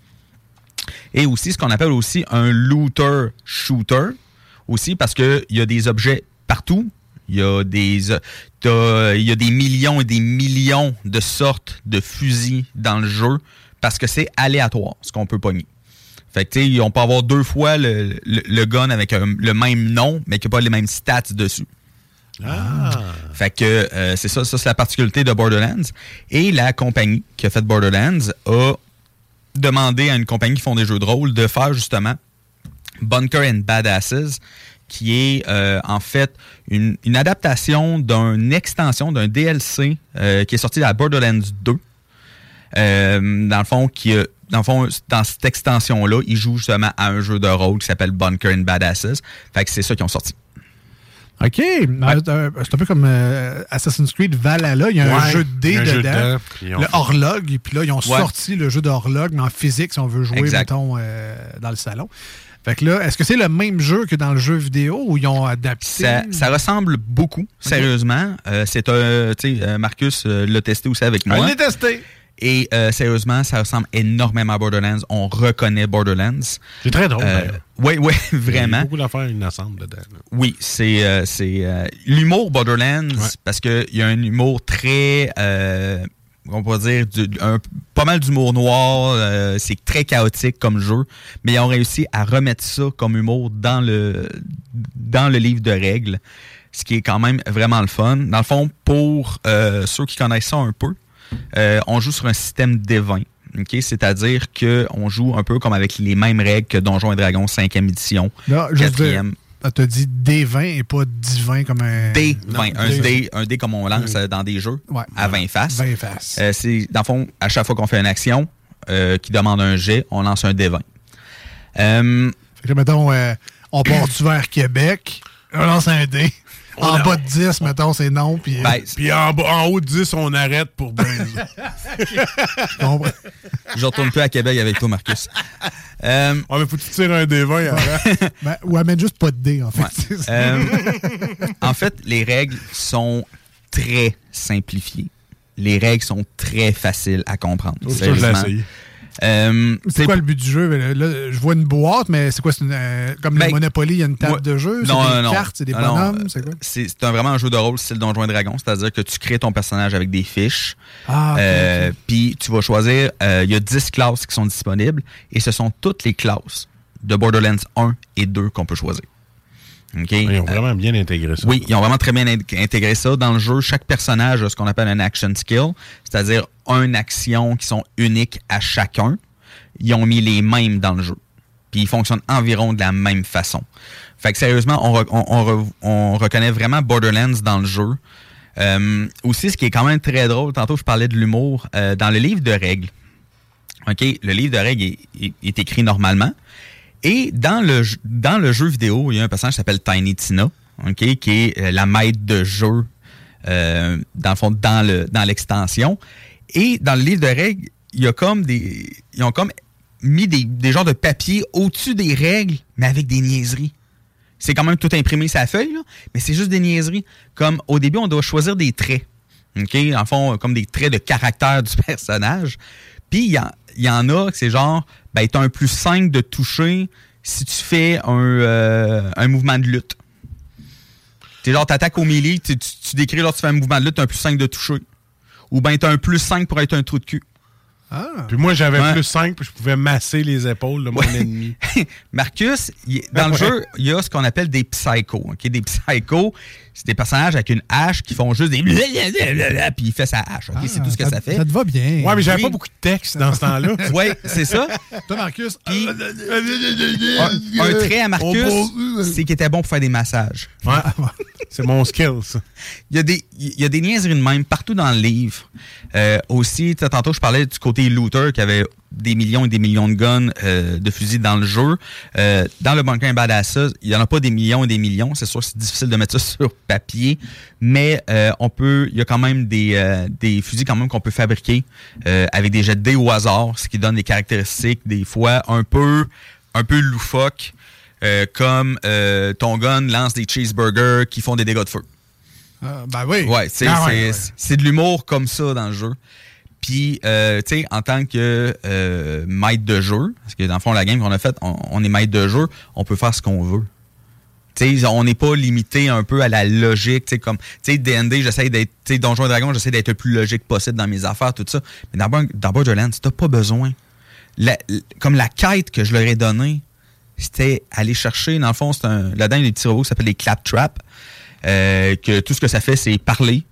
Et aussi ce qu'on appelle aussi un looter shooter aussi parce que il y a des objets partout il y a des il y a des millions et des millions de sortes de fusils dans le jeu parce que c'est aléatoire ce qu'on peut pogner fait que tu sais on peut avoir deux fois le, le- le gun avec un- le même nom mais qui n'a pas les mêmes stats dessus Ah. fait que euh, c'est ça, ça c'est la particularité de Borderlands. Et la compagnie qui a fait Borderlands a demandé à une compagnie qui font des jeux de rôle de faire justement Bunker and Badasses, qui est euh, en fait une, une adaptation d'une extension d'un DLC euh, qui est sorti à Borderlands 2. Euh, dans le fond, qui dans le fond, dans cette extension-là, ils jouent justement à un jeu de rôle qui s'appelle Bunker and Badasses. Fait que c'est ça qu'ils ont sorti. OK. Euh, C'est un peu comme euh, Assassin's Creed Valhalla. Il y a un jeu de dés dedans. le fait- horlogue. Et puis là, ils ont Ouais. sorti le jeu de horlogue, mais en physique, si on veut jouer, Exact. mettons, euh, dans le salon. Fait que là, est-ce que c'est le même jeu que dans le jeu vidéo ou ils ont adapté? Ça, ça ressemble beaucoup, sérieusement. Euh, c'est un, tu sais, euh, Marcus euh, l'a testé aussi avec Je moi. l'ai testé. Et euh, sérieusement, ça ressemble énormément à Borderlands. On reconnaît Borderlands. C'est très drôle. Oui, oui, Il y a vraiment. beaucoup d'affaires innocentes dedans. là. Oui, c'est euh, c'est l'humour Borderlands parce que il y a un humour très on pourrait dire du- un- pas mal d'humour noir, euh, c'est très chaotique comme jeu, mais ils ont réussi à remettre ça comme humour dans le dans le livre de règles, ce qui est quand même vraiment le fun. Dans le fond, pour euh, ceux qui connaissent ça un peu, euh, on joue sur un système d'évin. ok? C'est-à-dire qu'on joue un peu comme avec les mêmes règles que Donjons et Dragons 5e édition, Là, juste dire, 4e. elle t'a dit D20 et pas divin comme un. D, Non, 20, un, D20. dé, un dé comme on lance euh, dans des jeux Ouais. à 20 faces. 20 faces. Euh, c'est, dans le fond, à chaque fois qu'on fait une action euh, qui demande un jet, on lance un dé 20. Euh, Fait que, mettons, on part-tu vers Québec? On lance un dé. En bas de 10, mettons, c'est non. Puis, Ben, Puis en, bas- en haut de 10, on arrête pour baiser. Je comprends. je retourne plus à Québec avec toi, Marcus. Euh, Ouais, mais faut que tu tires un D20 avant. Ben, ou amène juste pas de dé, en fait. Ouais. Euh, en fait, les règles sont très simplifiées. Les règles sont très faciles à comprendre. Oh, Euh, c'est quoi le but du jeu? Là, là, je vois une boîte, mais c'est quoi? c'est une, euh, comme Ben, le Monopoly, il y a une table de jeu? C'est des non, cartes, c'est des non, bonhommes? euh, c'est vraiment un jeu de rôle style Donjons et Dragons, c'est-à-dire que tu crées ton personnage avec des fiches. Ah, ok, Euh. Puis tu vas choisir, il y a 10 classes qui sont disponibles et ce sont toutes les classes de Borderlands 1 et 2 qu'on peut choisir. Ils ont Euh, vraiment bien intégré ça. oui, ils ont vraiment très bien in- intégré ça. Dans le jeu, chaque personnage a ce qu'on appelle un action skill, c'est-à-dire une action qui sont uniques à chacun. Ils ont mis les mêmes dans le jeu. Puis ils fonctionnent environ de la même façon. Fait que sérieusement, on, re- on- on re- on reconnaît vraiment Borderlands dans le jeu. Euh, aussi, ce qui est quand même très drôle, tantôt je parlais de l'humour, euh, dans le livre de règles, OK, le livre de règles est, est- est écrit normalement. Et dans le, dans le jeu vidéo, il y a un personnage qui s'appelle Tiny Tina, qui est euh, la maître de jeu, euh, dans le fond, dans le dans l'extension. Et dans le livre de règles, il y a comme des. Ils ont comme mis des, des genres de papier au-dessus des règles, mais avec des niaiseries. C'est quand même tout imprimé sa feuille, mais c'est juste des niaiseries. Comme au début, on doit choisir des traits. En fond, comme des traits de caractère du personnage. Puis il y, en- il y en a que c'est genre, ben, t'as un plus 5 de toucher si tu fais un, euh, un mouvement de lutte. C'est genre, t'attaques au melee, tu, tu, tu décris lorsque tu fais un mouvement de lutte, t'as un plus 5 de toucher. Ou ben t'as un plus 5 pour être un trou de cul. Puis moi, j'avais Ouais. plus 5, puis je pouvais masser les épaules de mon ennemi. Marcus, il- dans le Ouais. jeu, il y a ce qu'on appelle des psychos. ok? Des psychos, c'est des personnages avec une hache qui font juste des blablabla, puis il fait sa hache. ok? c'est tout ce que ça, fait. Ça te va bien. Ouais, mais j'avais Oui. pas beaucoup de texte dans ce temps-là. Oui, c'est ça. Toi, Marcus. Puis, un, un trait à Marcus, c'est qu'il était bon pour faire des massages. Ouais. C'est mon skill, ça. Il y, a des, il y a des niaiseries de même partout dans le livre. Euh, aussi, tu sais, tantôt, je parlais du côté looter qui avait des millions et des millions de guns euh, de fusils dans le jeu. Euh, dans le Bunker Badass, il n'y en a pas des millions et des millions. C'est sûr que c'est difficile de mettre ça sur papier, mais euh, on peut, il y a quand même des, euh, des fusils quand même qu'on peut fabriquer euh, avec des jets de dés au hasard, ce qui donne des caractéristiques des fois un peu, un peu loufoques. euh, comme euh, ton gun lance des cheeseburgers qui font des dégâts de feu. Ben oui. Ouais, c'est Ah ouais, c'est- ouais. c'est de l'humour comme ça dans le jeu. Puis, euh, tu sais, en tant que euh, maître de jeu, parce que dans le fond, la game qu'on a faite, on, est maître de jeu, on peut faire ce qu'on veut. Tu sais, on n'est pas limité un peu à la logique, tu sais, comme, tu sais, D&D, j'essaie d'être, tu sais, Donjons et Dragons, j'essaie d'être le plus logique possible dans mes affaires, tout ça. Mais dans, dans Borderlands, t'as pas besoin. Comme la quête que je leur ai donnée, c'était aller chercher, dans le fond, c'est un, là-dedans, il y a des petits robots qui s'appellent les claptraps, euh, que tout ce que ça fait, c'est parler,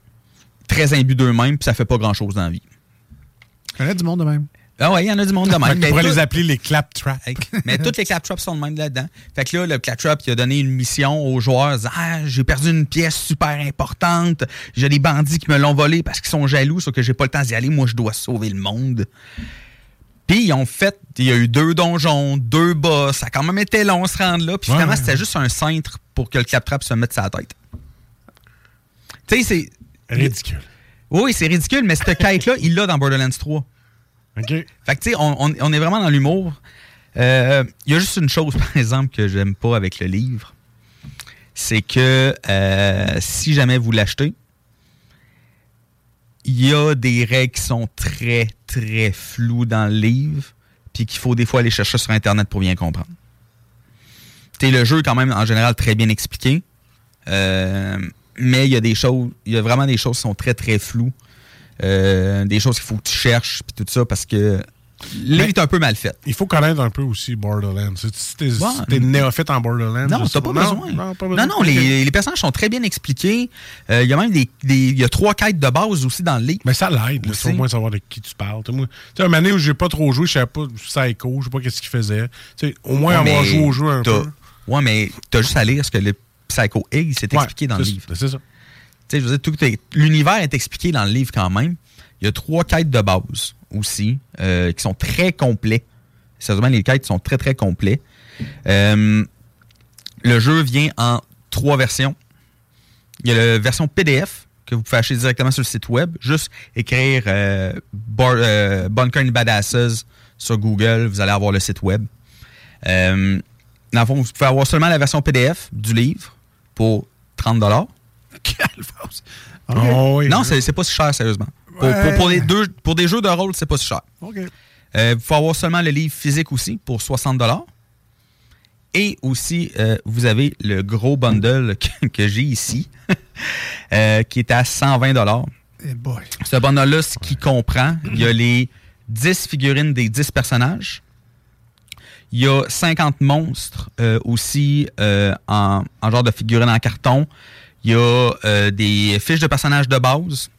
très imbus d'eux-mêmes, puis ça fait pas grand-chose dans la vie. Je connais du monde de même? Ah ouais, il y en a du monde de même. On pourrait tout- les appeler les claptraps. mais toutes les claptraps sont de même là-dedans. Fait que là, le claptrap, il a donné une mission aux joueurs. disant, Ah, j'ai perdu une pièce super importante. J'ai des bandits qui me l'ont volé parce qu'ils sont jaloux, sauf que j'ai pas le temps d'y aller. Moi, je dois sauver le monde. Puis ils ont fait, il y a eu deux donjons, deux boss. Ça a quand même été long se rendre là. Puis finalement, ouais, c'était juste un cintre pour que le claptrap se mette sa tête. Tu sais, c'est. Ridicule. Oui, c'est ridicule, mais cette quête-là, il l'a dans Borderlands 3. OK. Fait que, tu sais, on, on- on est vraiment dans l'humour. Euh, Il y a juste une chose, par exemple, que j'aime pas avec le livre. C'est que euh, si jamais vous l'achetez, il y a des règles qui sont très, très flous dans le livre, puis qu'il faut des fois aller chercher sur Internet pour bien comprendre. T'sais, le jeu est quand même en général très bien expliqué, euh, mais il y a des choses, il y a vraiment des choses qui sont très très floues, Euh, des choses qu'il faut que tu cherches puis tout ça parce que le livre Mais est un peu mal fait. Il faut connaître un peu aussi Borderlands. Si t'es Ouais. si néophyte en Borderlands, Non, t'as pas besoin. Non, pas Non, besoin. non, les, les personnages sont très bien expliqués. Euh, Il y a même des, des- il y a trois quêtes de base aussi dans le livre. Mais ça l'aide, Aussi. c'est au moins savoir de qui tu parles. Tu sais, un année où j'ai pas trop joué, je savais pas Psycho, je sais pas qu'est-ce qu'il faisait. Tu sais, au moins Ouais, avoir joué au jeu un peu. Ouais, mais t'as juste à lire ce que le Psycho s'est Ouais, expliqué dans le c'est- livre. C'est ça. Tu sais, je veux dire, tout est- l'univers est expliqué dans le livre quand même. Il y a trois quêtes de base aussi, euh, qui sont très complets. Sérieusement, les quêtes sont très, très complets. Euh, le jeu vient en trois versions. Il y a la version PDF que vous pouvez acheter directement sur le site web. Juste écrire euh, Bar- euh, Bunker and Badasses sur Google, vous allez avoir le site web. Euh, dans le fond, vous pouvez avoir seulement la version PDF du livre pour 30 Ok. Oh, oui. Non, c'est c'est pas si cher, sérieusement. Pour, Ouais. pour- pour les deux, pour des jeux de rôle, c'est pas si cher. OK. Euh, Il faut avoir seulement le livre physique aussi pour 60 Et aussi, euh, vous avez le gros bundle que, que j'ai ici, euh, qui est à 120 Eh boy. Ce bundle-là, ce qui comprend, il y a les 10 figurines des 10 personnages. Il y a 50 monstres euh, aussi euh, en, en genre de figurines en carton. Il y a euh, des fiches de personnages de base.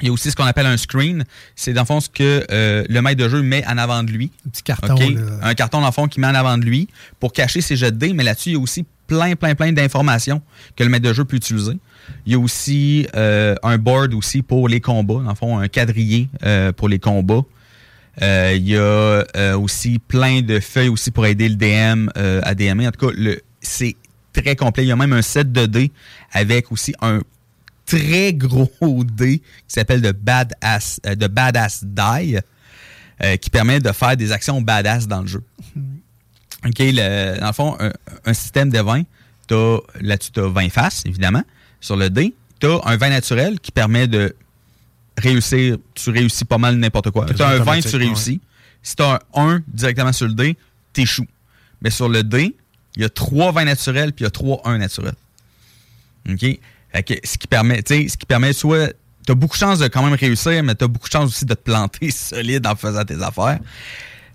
Il y a aussi ce qu'on appelle un screen. C'est dans le fond ce que le maître de jeu met en avant de lui. Un petit carton. Un carton, dans le fond, qui met en avant de lui pour cacher ses jets de dés, mais là-dessus, il y a aussi plein, plein, plein d'informations que le maître de jeu peut utiliser. Il y a aussi un board aussi pour les combats, dans le fond, un quadrillé pour les combats. Euh, il y a euh, aussi plein de feuilles aussi pour aider le DM euh, à DMer. En tout cas, le- c'est très complet. Il y a même un set de dés avec aussi un très gros dé qui s'appelle de Badass, euh, de Badass Die euh, qui permet de faire des actions badass dans le jeu. OK, le- dans le fond, un, un système de 20, t'as- là-dessus, tu as 20 faces, évidemment. Sur le dé, tu as un 20 naturel qui permet de réussir. Tu réussis pas mal n'importe quoi. C'est Tu as un 20, tu réussis. Si tu as un 1 directement sur le dé, t'échoues. Mais sur le dé, il y a 3 20 naturels puis il y a 3 1 naturels. OK? Fait que ce qui permet, tu sais, ce qui permet soit. Tu as beaucoup de chances de quand même réussir, mais tu as beaucoup de chances aussi de te planter solide en faisant tes affaires.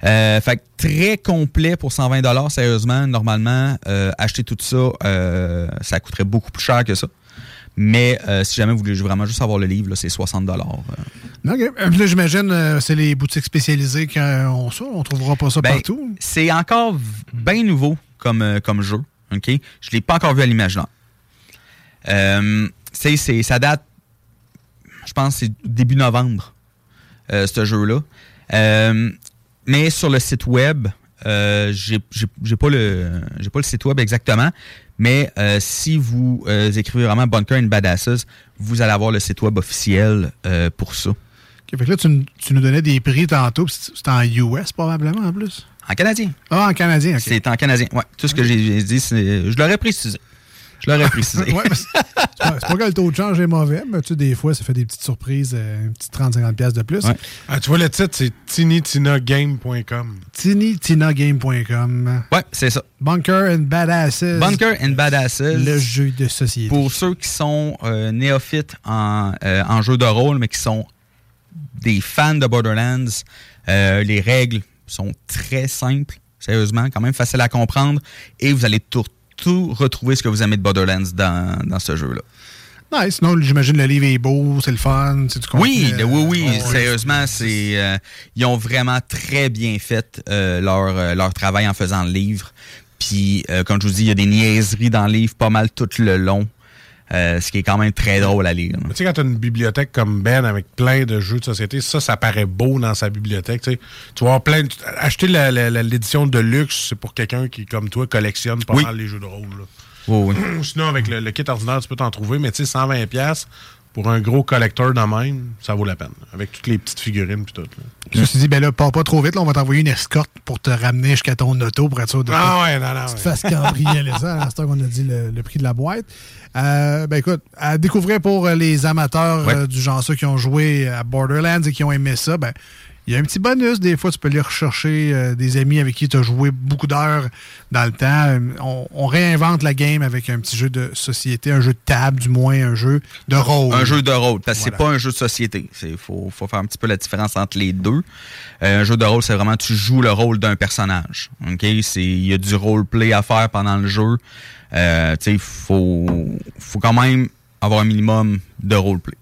Euh, fait que très complet pour 120 sérieusement. Normalement, euh, acheter tout ça, euh, ça coûterait beaucoup plus cher que ça. Mais euh, si jamais vous voulez vraiment juste avoir le livre, c'est 60 euh. OK. Euh, là, j'imagine, c'est les boutiques spécialisées qui ont ça. On trouvera pas ça Ben, partout. C'est encore bien nouveau comme, comme jeu. OK? Je l'ai pas encore vu à l'imaginaire. Euh, c'est, ça date, je pense, c'est début novembre, euh, ce jeu-là. Euh, mais sur le site web, j'ai pas le, j'ai pas le site web exactement, mais euh, si vous euh, écrivez vraiment Bunker and Badasses, vous allez avoir le site web officiel euh, pour ça. OK, fait que là, tu, nous donnais des prix tantôt. C'est en US, probablement, en plus? En canadien. Ah, en canadien, OK. C'est en canadien. Ouais, tout ce que j'ai dit, c'est, je l'aurais précisé. Je l'aurais précisé. Ouais, mais c'est pas, que le taux de change est mauvais, mais tu sais, des fois, ça fait des petites surprises, euh, une petite 30-50$ piastres de plus. Ouais. Ah, tu vois, le titre, c'est tinitinagame.com. TinyTinaGame.com. Ouais, c'est ça. Bunker and Badasses. Bunker and Badasses. Le jeu de société. Pour ceux qui sont euh, néophytes en, euh, en jeu de rôle, mais qui sont des fans de Borderlands, euh, les règles sont très simples, sérieusement, quand même facile à comprendre, et vous allez tout, tout retrouver ce que vous aimez de Borderlands dans, dans ce jeu-là. Ouais, sinon, j'imagine le livre est beau, c'est le fun, c'est du Oui, contenu, oui, oui, ouais. sérieusement, c'est euh, ils ont vraiment très bien fait euh, leur, euh, leur travail en faisant le livre. Puis, comme je vous dis, il y a des niaiseries dans le livre pas mal tout le long, euh, ce qui est quand même très drôle à lire. Tu sais, quand tu as une bibliothèque comme Ben avec plein de jeux de société, ça, ça paraît beau dans sa bibliothèque. Tu, sais. Tu vas avoir plein. de- Acheter l'édition de luxe, c'est pour quelqu'un qui, comme toi, collectionne pas Oui. mal les jeux de rôle. là. Oui, oui. Ou Sinon, avec le, le kit ordinaire, tu peux t'en trouver, mais tu sais, 120$ piastres, pour un gros collecteur de même, ça vaut la peine. Avec toutes les petites figurines puis tout. là. Je me suis dit, ben là, pars pas trop vite, là, on va t'envoyer une escorte pour te ramener jusqu'à ton auto pour être sûr de Ah ouais, non, non. tu te fasses cambrioler ça, à qu'on a dit le, le prix de la boîte. Euh, ben écoute, à découvrir pour euh, les amateurs Ouais. euh, du genre ça qui ont joué à Borderlands et qui ont aimé ça, ben Il y a un petit bonus. Des fois, tu peux aller rechercher euh, des amis avec qui tu as joué beaucoup d'heures dans le temps. Euh, On, on réinvente la game avec un petit jeu de société, un jeu de table, du moins, un jeu de rôle. Un jeu de rôle, parce que c'est pas un jeu de société. Il faut, faut faire un petit peu la différence entre les deux. Euh, un jeu de rôle, c'est vraiment tu joues le rôle d'un personnage. Ok, il y a du roleplay à faire pendant le jeu. Euh, sais, faut faut quand même avoir un minimum de roleplay.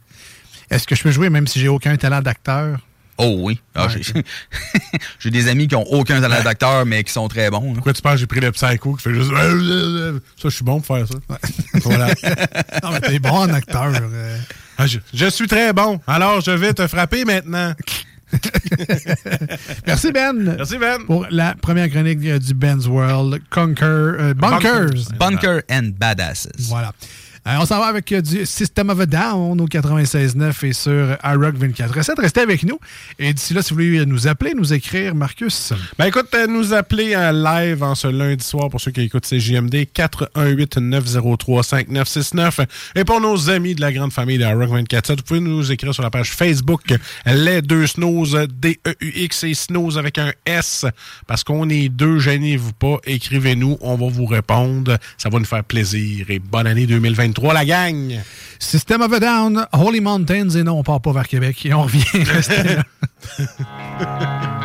Est-ce que je peux jouer même si j'ai aucun talent d'acteur? Oh oui. Ah, Ouais, j'ai- des amis qui ont aucun talent d'acteur, mais qui sont très bons. Pourquoi tu penses que j'ai pris le psycho qui fait juste. Ça, je suis bon pour faire ça. Voilà. non, mais t'es bon en acteur. euh. Ah, je, je suis très bon. Alors, je vais te frapper maintenant. Merci Ben. Merci Ben. Pour la première chronique euh, du Ben's World, Conquer, euh, Bunkers. Bunker and Badasses. Voilà. Euh, on s'en va avec euh, du System of a Down au 96.9 et sur iRock 24. Restez, avec nous. Et d'ici là, si vous voulez nous appeler, nous écrire, Marcus. Ben écoute, euh, nous appeler en live en ce lundi soir pour ceux qui écoutent CJMD 418-903-5969. Et pour nos amis de la grande famille de Rock 24 vous pouvez nous écrire sur la page Facebook Les Deux Snooze, D-E-U-X et Snooze avec un S. Parce qu'on est deux, gênez-vous pas, écrivez-nous, on va vous répondre. Ça va nous faire plaisir. Et bonne année 2023, la gang! System of a Down, Holy Mountains, et non, on part pas vers Québec. Et on revient. Là.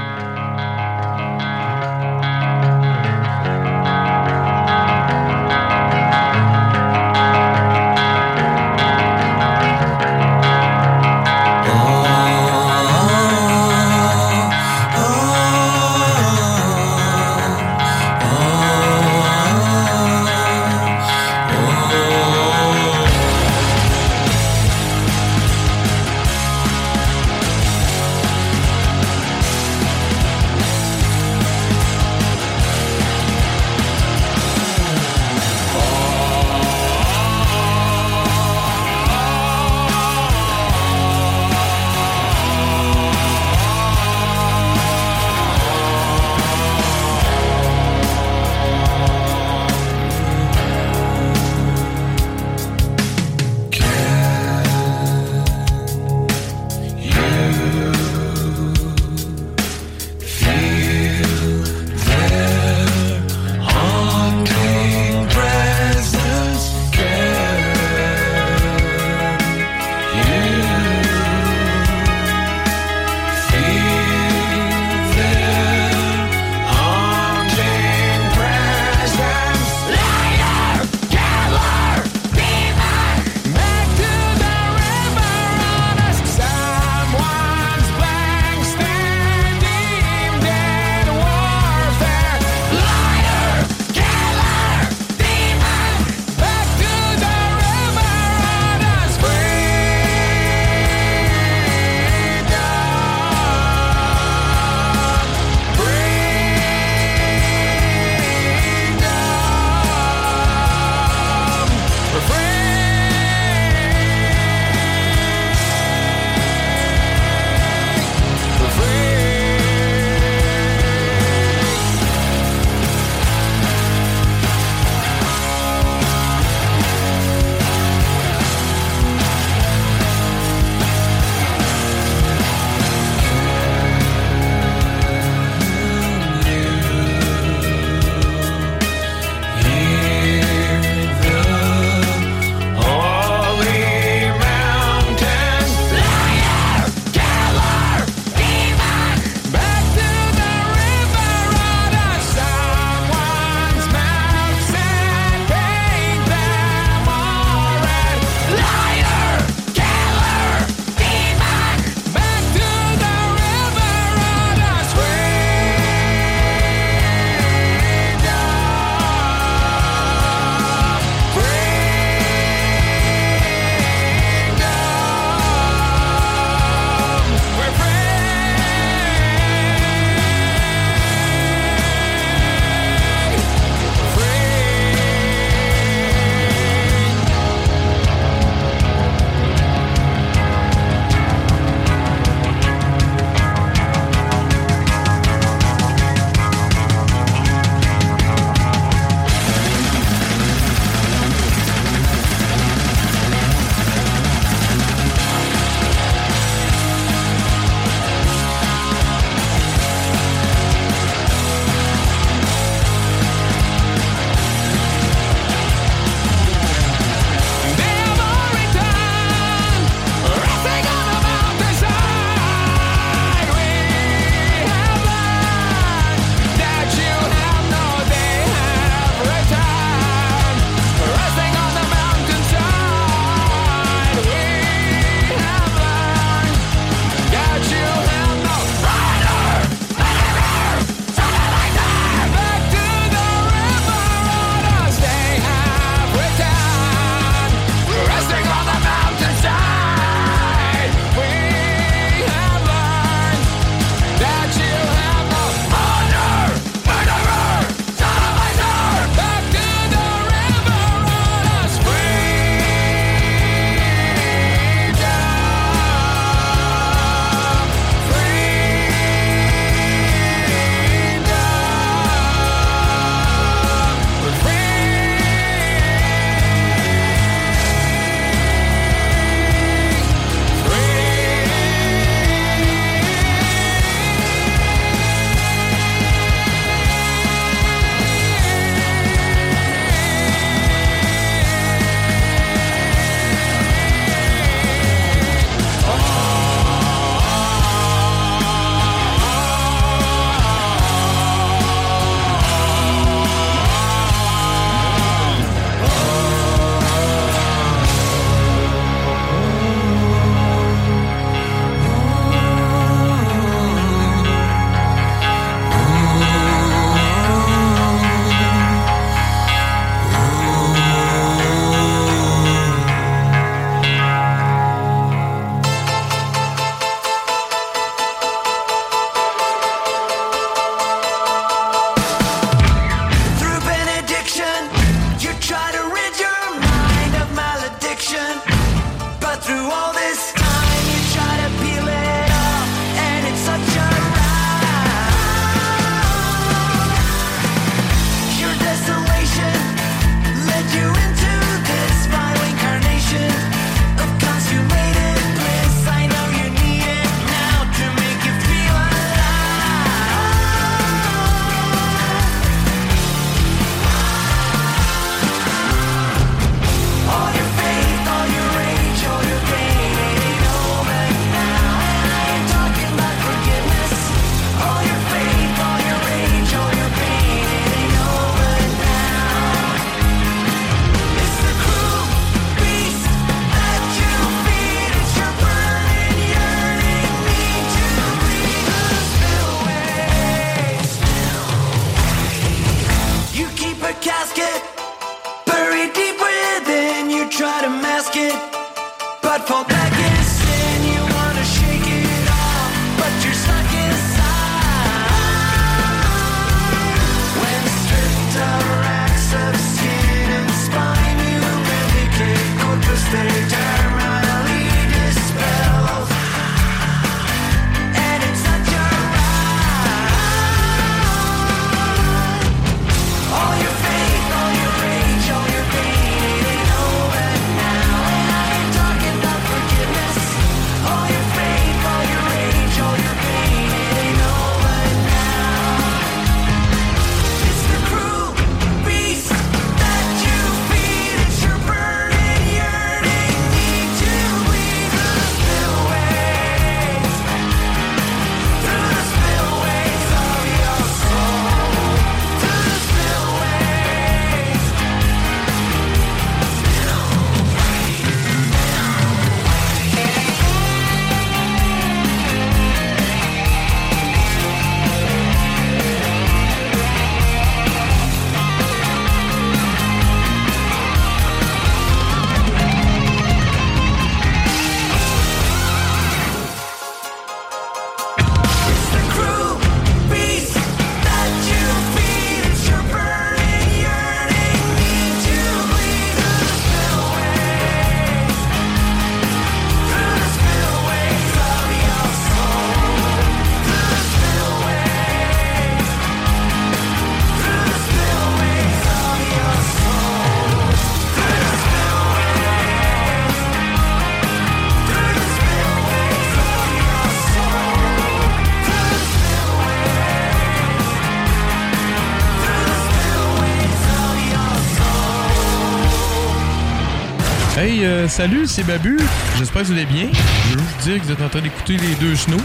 Euh, salut, c'est Babu. J'espère que vous allez bien. Je veux juste dire que vous êtes en train d'écouter les deux snows.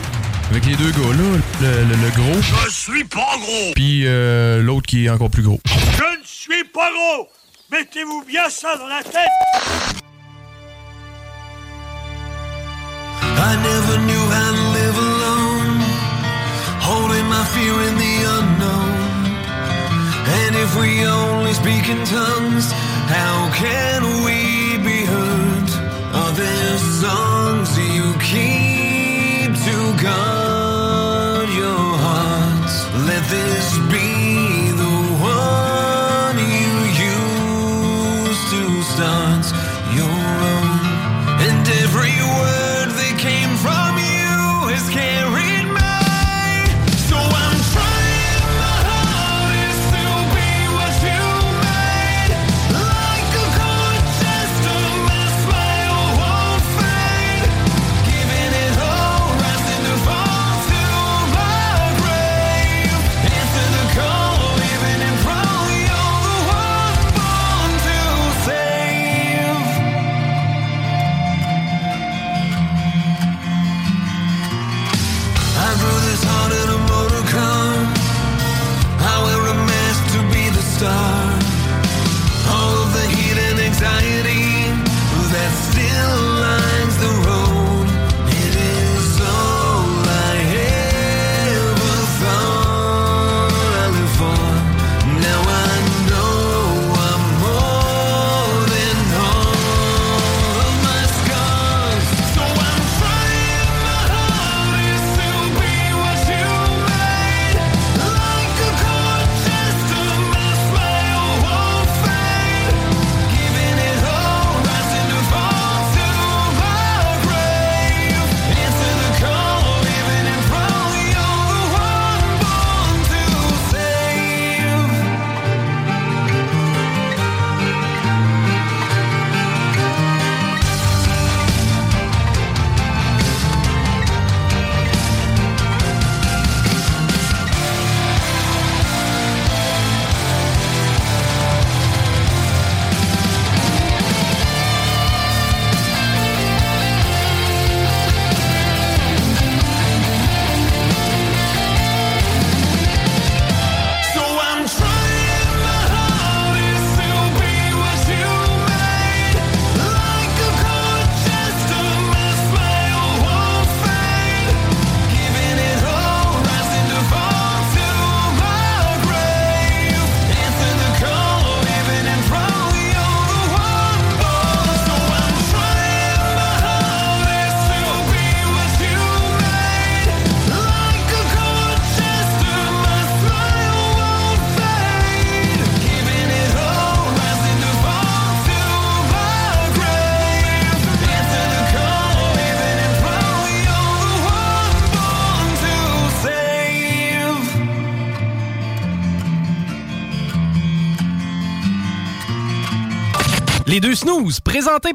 Avec les deux gars là, le, le, le gros. Je suis pas gros! Puis euh, l'autre qui est encore plus gros. Je ne suis pas gros! Mettez-vous bien ça dans la tête! I never knew how to live alone, holding my fear in the unknown. And if we only speak in tongues, how can we? loving songs you keep to guard your. Let this be.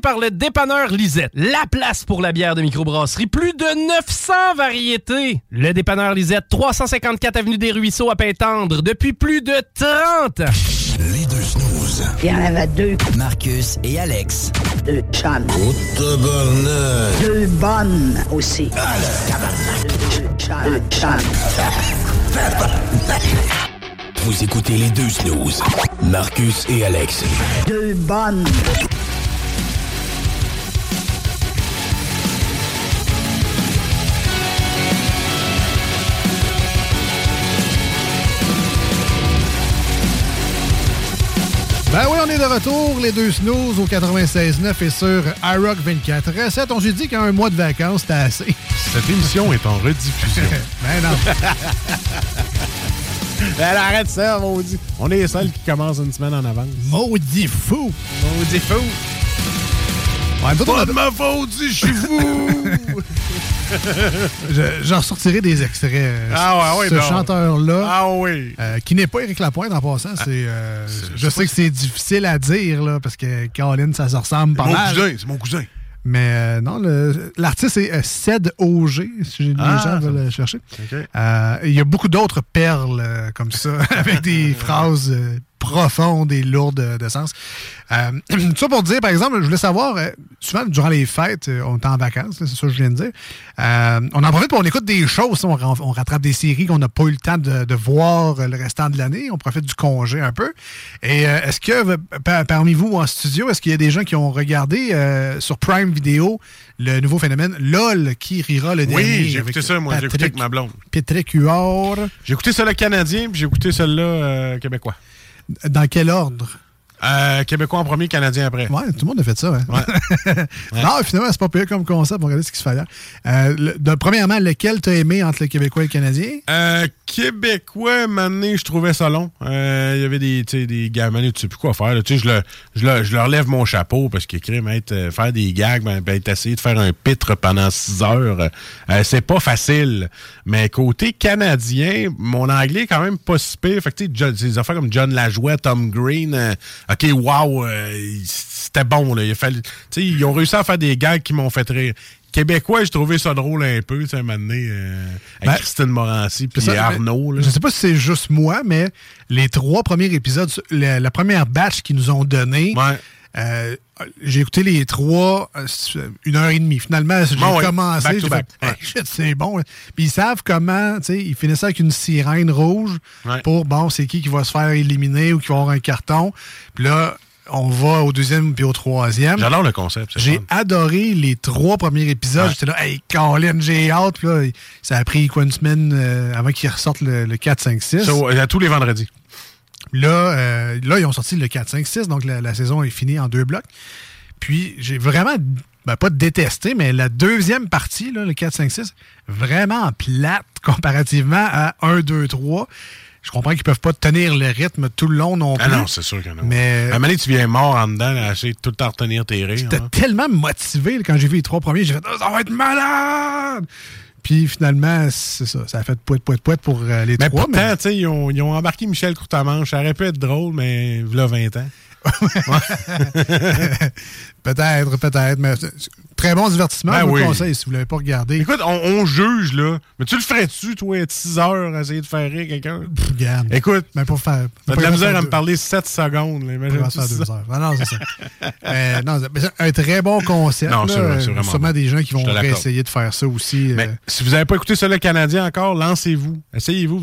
Par le dépanneur Lisette. La place pour la bière de microbrasserie. Plus de 900 variétés. Le dépanneur Lisette, 354 Avenue des Ruisseaux à Pintendre, depuis plus de 30 ans. Les deux snooze. Il y en avait deux. Marcus et Alex. Deux chums. Deux bonnes aussi. Deux chums. Deux chums. Vous écoutez les deux snooze. Marcus et Alex. Deux bonnes. De retour, les deux snooze au 96.9 et sur iRock 24 7 On s'est dit qu'un mois de vacances, c'était assez. Cette émission est en rediffusion. ben non. Elle arrête ça, maudit. On est les seuls qui commencent une semaine en avance. Maudit fou. Maudit fou. Ouais, on Pas a- de ma faute si je suis fou. Je- J'en ressortirai des extraits. euh, Ah ouais, ouais, Ce non. chanteur-là. Ah oui. euh, qui n'est pas Éric Lapointe en passant. C'est, euh, je sais que c'est difficile à dire là, parce que Caroline, ça se ressemble pas mon mal. cousin, c'est mon cousin. Mais non, l'artiste est Ced Auger, si les Ah, gens veulent le chercher. Il y a beaucoup d'autres perles comme ça, avec des phrases profondes et lourdes de, sens. Euh, tout ça pour dire, par exemple, je voulais savoir, euh, souvent durant les fêtes, euh, on est en vacances, c'est ça que je viens de dire. Euh, on en profite pour on écoute des choses, on, on rattrape des séries qu'on n'a pas eu le temps de, de voir le restant de l'année. On profite du congé un peu. Et euh, est-ce que par- parmi vous en studio, est-ce qu'il y a des gens qui ont regardé sur Prime Video le nouveau phénomène LOL qui rira le dernier? Oui, j'ai écouté ça, moi. J'ai écouté avec ma blonde. Patrick Huard? J'ai écouté celle-là canadien, puis j'ai écouté celle-là québécois. Dans quel ordre? Euh, québécois en premier, canadien après. Ouais, tout le monde a fait ça. Hein? non, finalement, c'est pas pire comme concept. On regarder ce qui se fait là. Euh, le- de- premièrement, lequel t'as aimé entre le Québécois et le Canadien? Euh, québécois, maintenant, je trouvais ça long. Il y avait des, des tu sais plus quoi faire. là. Je, le- je, le- je leur lève mon chapeau parce qu'écrire, être, euh, faire des gags, ben, ben, être essayer de faire un pitre pendant six heures, c'est pas facile. Mais côté canadien, mon anglais est quand même pas si pire. Fait que, tu sais, des affaires comme John Lajoie, Tom Green, OK, wow, euh, c'était bon. Là. Il a fallu, ils ont réussi à faire des gags qui m'ont fait rire. Québécois, j'ai trouvé ça drôle un peu, tu sais, un moment donné, euh, avec Ben, Christine Morancy puis Arnaud. Là. Je sais pas si c'est juste moi, mais les trois premiers épisodes, la, la première batch qu'ils nous ont donné, euh, j'ai écouté les trois euh, une heure et demie. Finalement, j'ai Bon, ouais, commencé. Hey, c'est bon. Puis ils savent comment, tu sais, ils finissaient avec une sirène rouge pour, bon, c'est qui qui va se faire éliminer ou qui va avoir un carton. Puis là, on va au deuxième puis au troisième. J'adore le concept. J'ai adoré les trois premiers épisodes. J'étais là, hey, Colin, j'ai hâte. Puis là, ça a pris quoi une semaine euh, avant qu'ils ressortent le, le 4, 5, 6. So, à tous les vendredis. Là, euh, là, ils ont sorti le 4, 5, 6, donc la, la saison est finie en deux blocs. Puis j'ai vraiment, ben, pas détesté, mais la deuxième partie, là, le 4, 5, 6, vraiment plate comparativement à 1, 2, 3. Je comprends qu'ils peuvent pas tenir le rythme tout le long non plus. Ah non, c'est sûr en a. Mais À un moment donné, tu viens mort en dedans, à essayer de tout le temps retenir tes rires. J'étais hein. tellement motivé là, quand j'ai vu les trois premiers. J'ai fait Ah, ça va être malade! Puis finalement, c'est ça. Ça a fait poète, poète, poète pour euh, les Mais trois. pourtant, tu sais, ils ont, ils ont embarqué Michel Courtamanche. Ça aurait pu être drôle, mais il y a 20 ans. peut-être, peut-être. Mais très bon divertissement. Ben je vous oui. conseille si vous ne l'avez pas regardé. Écoute, on, on juge, là. Mais tu le ferais-tu, toi, être 6 heures à essayer de faire rire quelqu'un? Regarde. Écoute, Mais pour faire. t'as de la misère à me parler 7 secondes. Là. Imagine faire deux heures. Ah non, c'est ça. Euh, non, un très bon concept. Non, c'est vrai, vraiment Sûrement bon. des gens qui vont essayer de faire ça aussi. Mais euh, si vous n'avez pas écouté le Canadien encore, lancez-vous. Essayez-vous.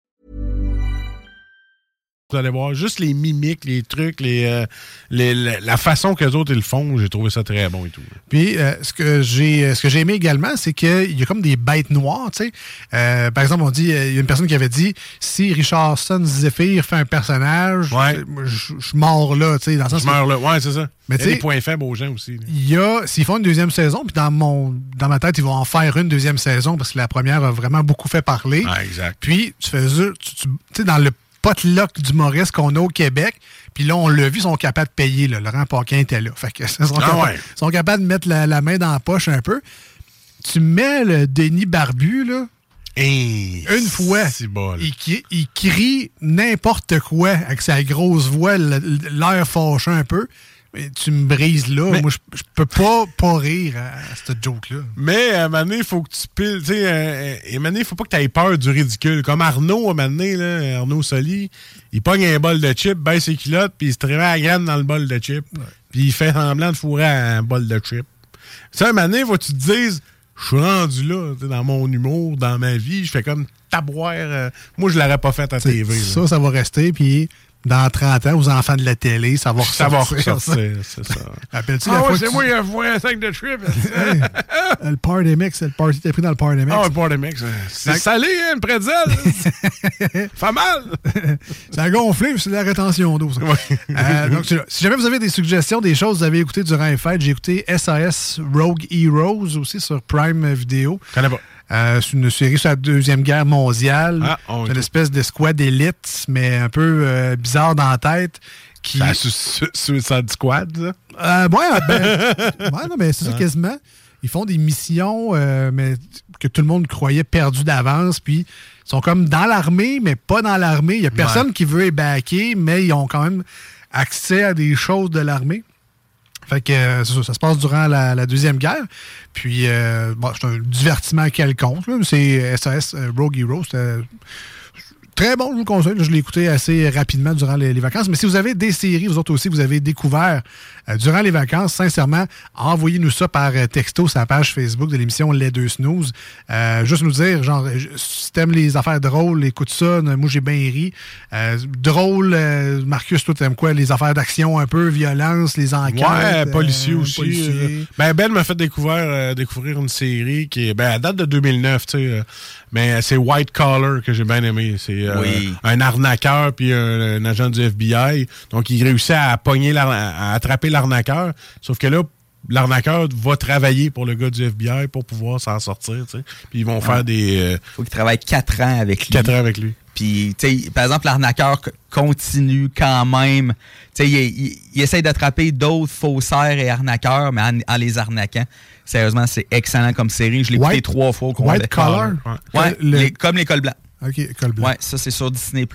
Vous allez voir juste les mimiques, les trucs, les, euh, les- la, façon que les autres ils le font, j'ai trouvé ça très bon et tout. Puis euh, ce que j'ai euh, ce que j'ai aimé également, c'est qu'il y a comme des bêtes noires, tu sais. Euh, par exemple, on dit il y a une personne qui avait dit si Richardson Zephyr fait un personnage, je je- mort là, tu sais, dans le sens Je meurs là. Ouais, c'est ça. Mais Il y a tu sais- des points faibles aux gens aussi. Il y a, s'ils font une deuxième saison, puis dans mon dans ma tête, ils vont en faire une deuxième saison parce que la première a vraiment beaucoup fait parler. exact. Puis tu fais tu- tu sais, dans le potluck d'humoristes qu'on a au Québec, puis là, on l'a vu, ils sont capables de payer. Là. Laurent Paquin était là. Fait que, ils sont, Ah capables, ouais. ils sont capables de mettre la, la main dans la poche un peu. Tu mets le Denis Barbu, là. une fois, il, il crie n'importe quoi avec sa grosse voix, l'air fâchant un peu. Mais tu me brises là. Moi, je, je peux pas, pas rire à cette joke-là. Mais à un moment donné, il faut que tu piles. Tu sais, à un moment donné, il faut pas que tu aies peur du ridicule. Comme Arnaud, à un moment donné, là, Arnaud Soli, il pogne un bol de chips, baisse ses culottes, puis il se travaille à la graine dans le bol de chips. Puis il fait semblant de fourrer un bol de chips. Ça, à un moment donné, faut que tu te dises, je suis rendu là, tu sais, dans mon humour, dans ma vie, je fais comme taboire. euh, moi, je l'aurais pas fait à TV. là. Ça, ça va rester, puis dans 30 ans, aux enfants de la télé, ça va Ça va ressortir. ressortir, c'est ça. Rappelles-tu Ah la ouais, c'est tu- moi qui ai fourré un sac de chips. Le party mix, le party t'es pris dans le party mix. Ah, le party mix. C'est salé, hein, le pretzel. Fait mal. ça a gonflé, mais c'est de la rétention d'eau. ça. Euh, donc, si jamais vous avez des suggestions, des choses que vous avez écoutées durant les fêtes, j'ai écouté SAS Rogue Heroes aussi sur Prime Video. Connais pas. Euh, c'est une série sur la Deuxième Guerre mondiale. Ah, c'est une espèce d'escouade d'élite, mais un peu euh, bizarre dans la tête. Qui... C'est la Su- Su- Suicide Squad, ça? Euh, ouais, ben, ouais, non, mais c'est ça quasiment. Ils font des missions, euh, mais que tout le monde croyait perdues d'avance, puis ils sont comme dans l'armée, mais pas dans l'armée. Il y a personne qui veut backer, mais ils ont quand même accès à des choses de l'armée. Fait que euh, ça, ça se passe durant la, Deuxième Guerre. Puis, euh, bon, c'est un divertissement quelconque. C'est SAS euh, Rogue Hero. Très bon, je vous le conseille. Je l'ai écouté assez rapidement durant les, les vacances. Mais si vous avez des séries, vous autres aussi, vous avez découvert durant les vacances, sincèrement, envoyez-nous ça par euh, texto sur la page Facebook de l'émission Les Deux Snooze. Euh, juste nous dire, genre, euh, si t'aimes les affaires drôles, écoute ça. Moi, j'ai bien ri. Euh, drôle, euh, Marcus, toi, t'aimes quoi? Les affaires d'action un peu, violence, les enquêtes. Ouais, euh, policier aussi. policier. euh. Ben, Ben m'a fait découvrir, euh, découvrir une série qui est, ben, elle date de 2009, tu sais. euh, mais c'est White Collar que j'ai bien aimé. C'est euh, Oui. un arnaqueur puis un, un agent du FBI. Donc, il réussit à pogner, l'ar- à attraper l'arnaqueur. Sauf que là, l'arnaqueur va travailler pour le gars du FBI pour pouvoir s'en sortir, tu sais. Puis ils vont Ouais. faire des... euh, faut qu'il travaille quatre ans avec lui. Quatre ans avec lui. Puis, tu sais, par exemple, l'arnaqueur continue quand même. Tu sais, il, il- il essaie d'attraper d'autres faussaires et arnaqueurs, mais en, en les arnaquant. Sérieusement, c'est excellent comme série. Je l'ai écouté trois fois au. White Collar? Ouais, Ouais. Le- les- comme l'école blanc. OK, col blanc. Ouais, ça, c'est sur Disney+.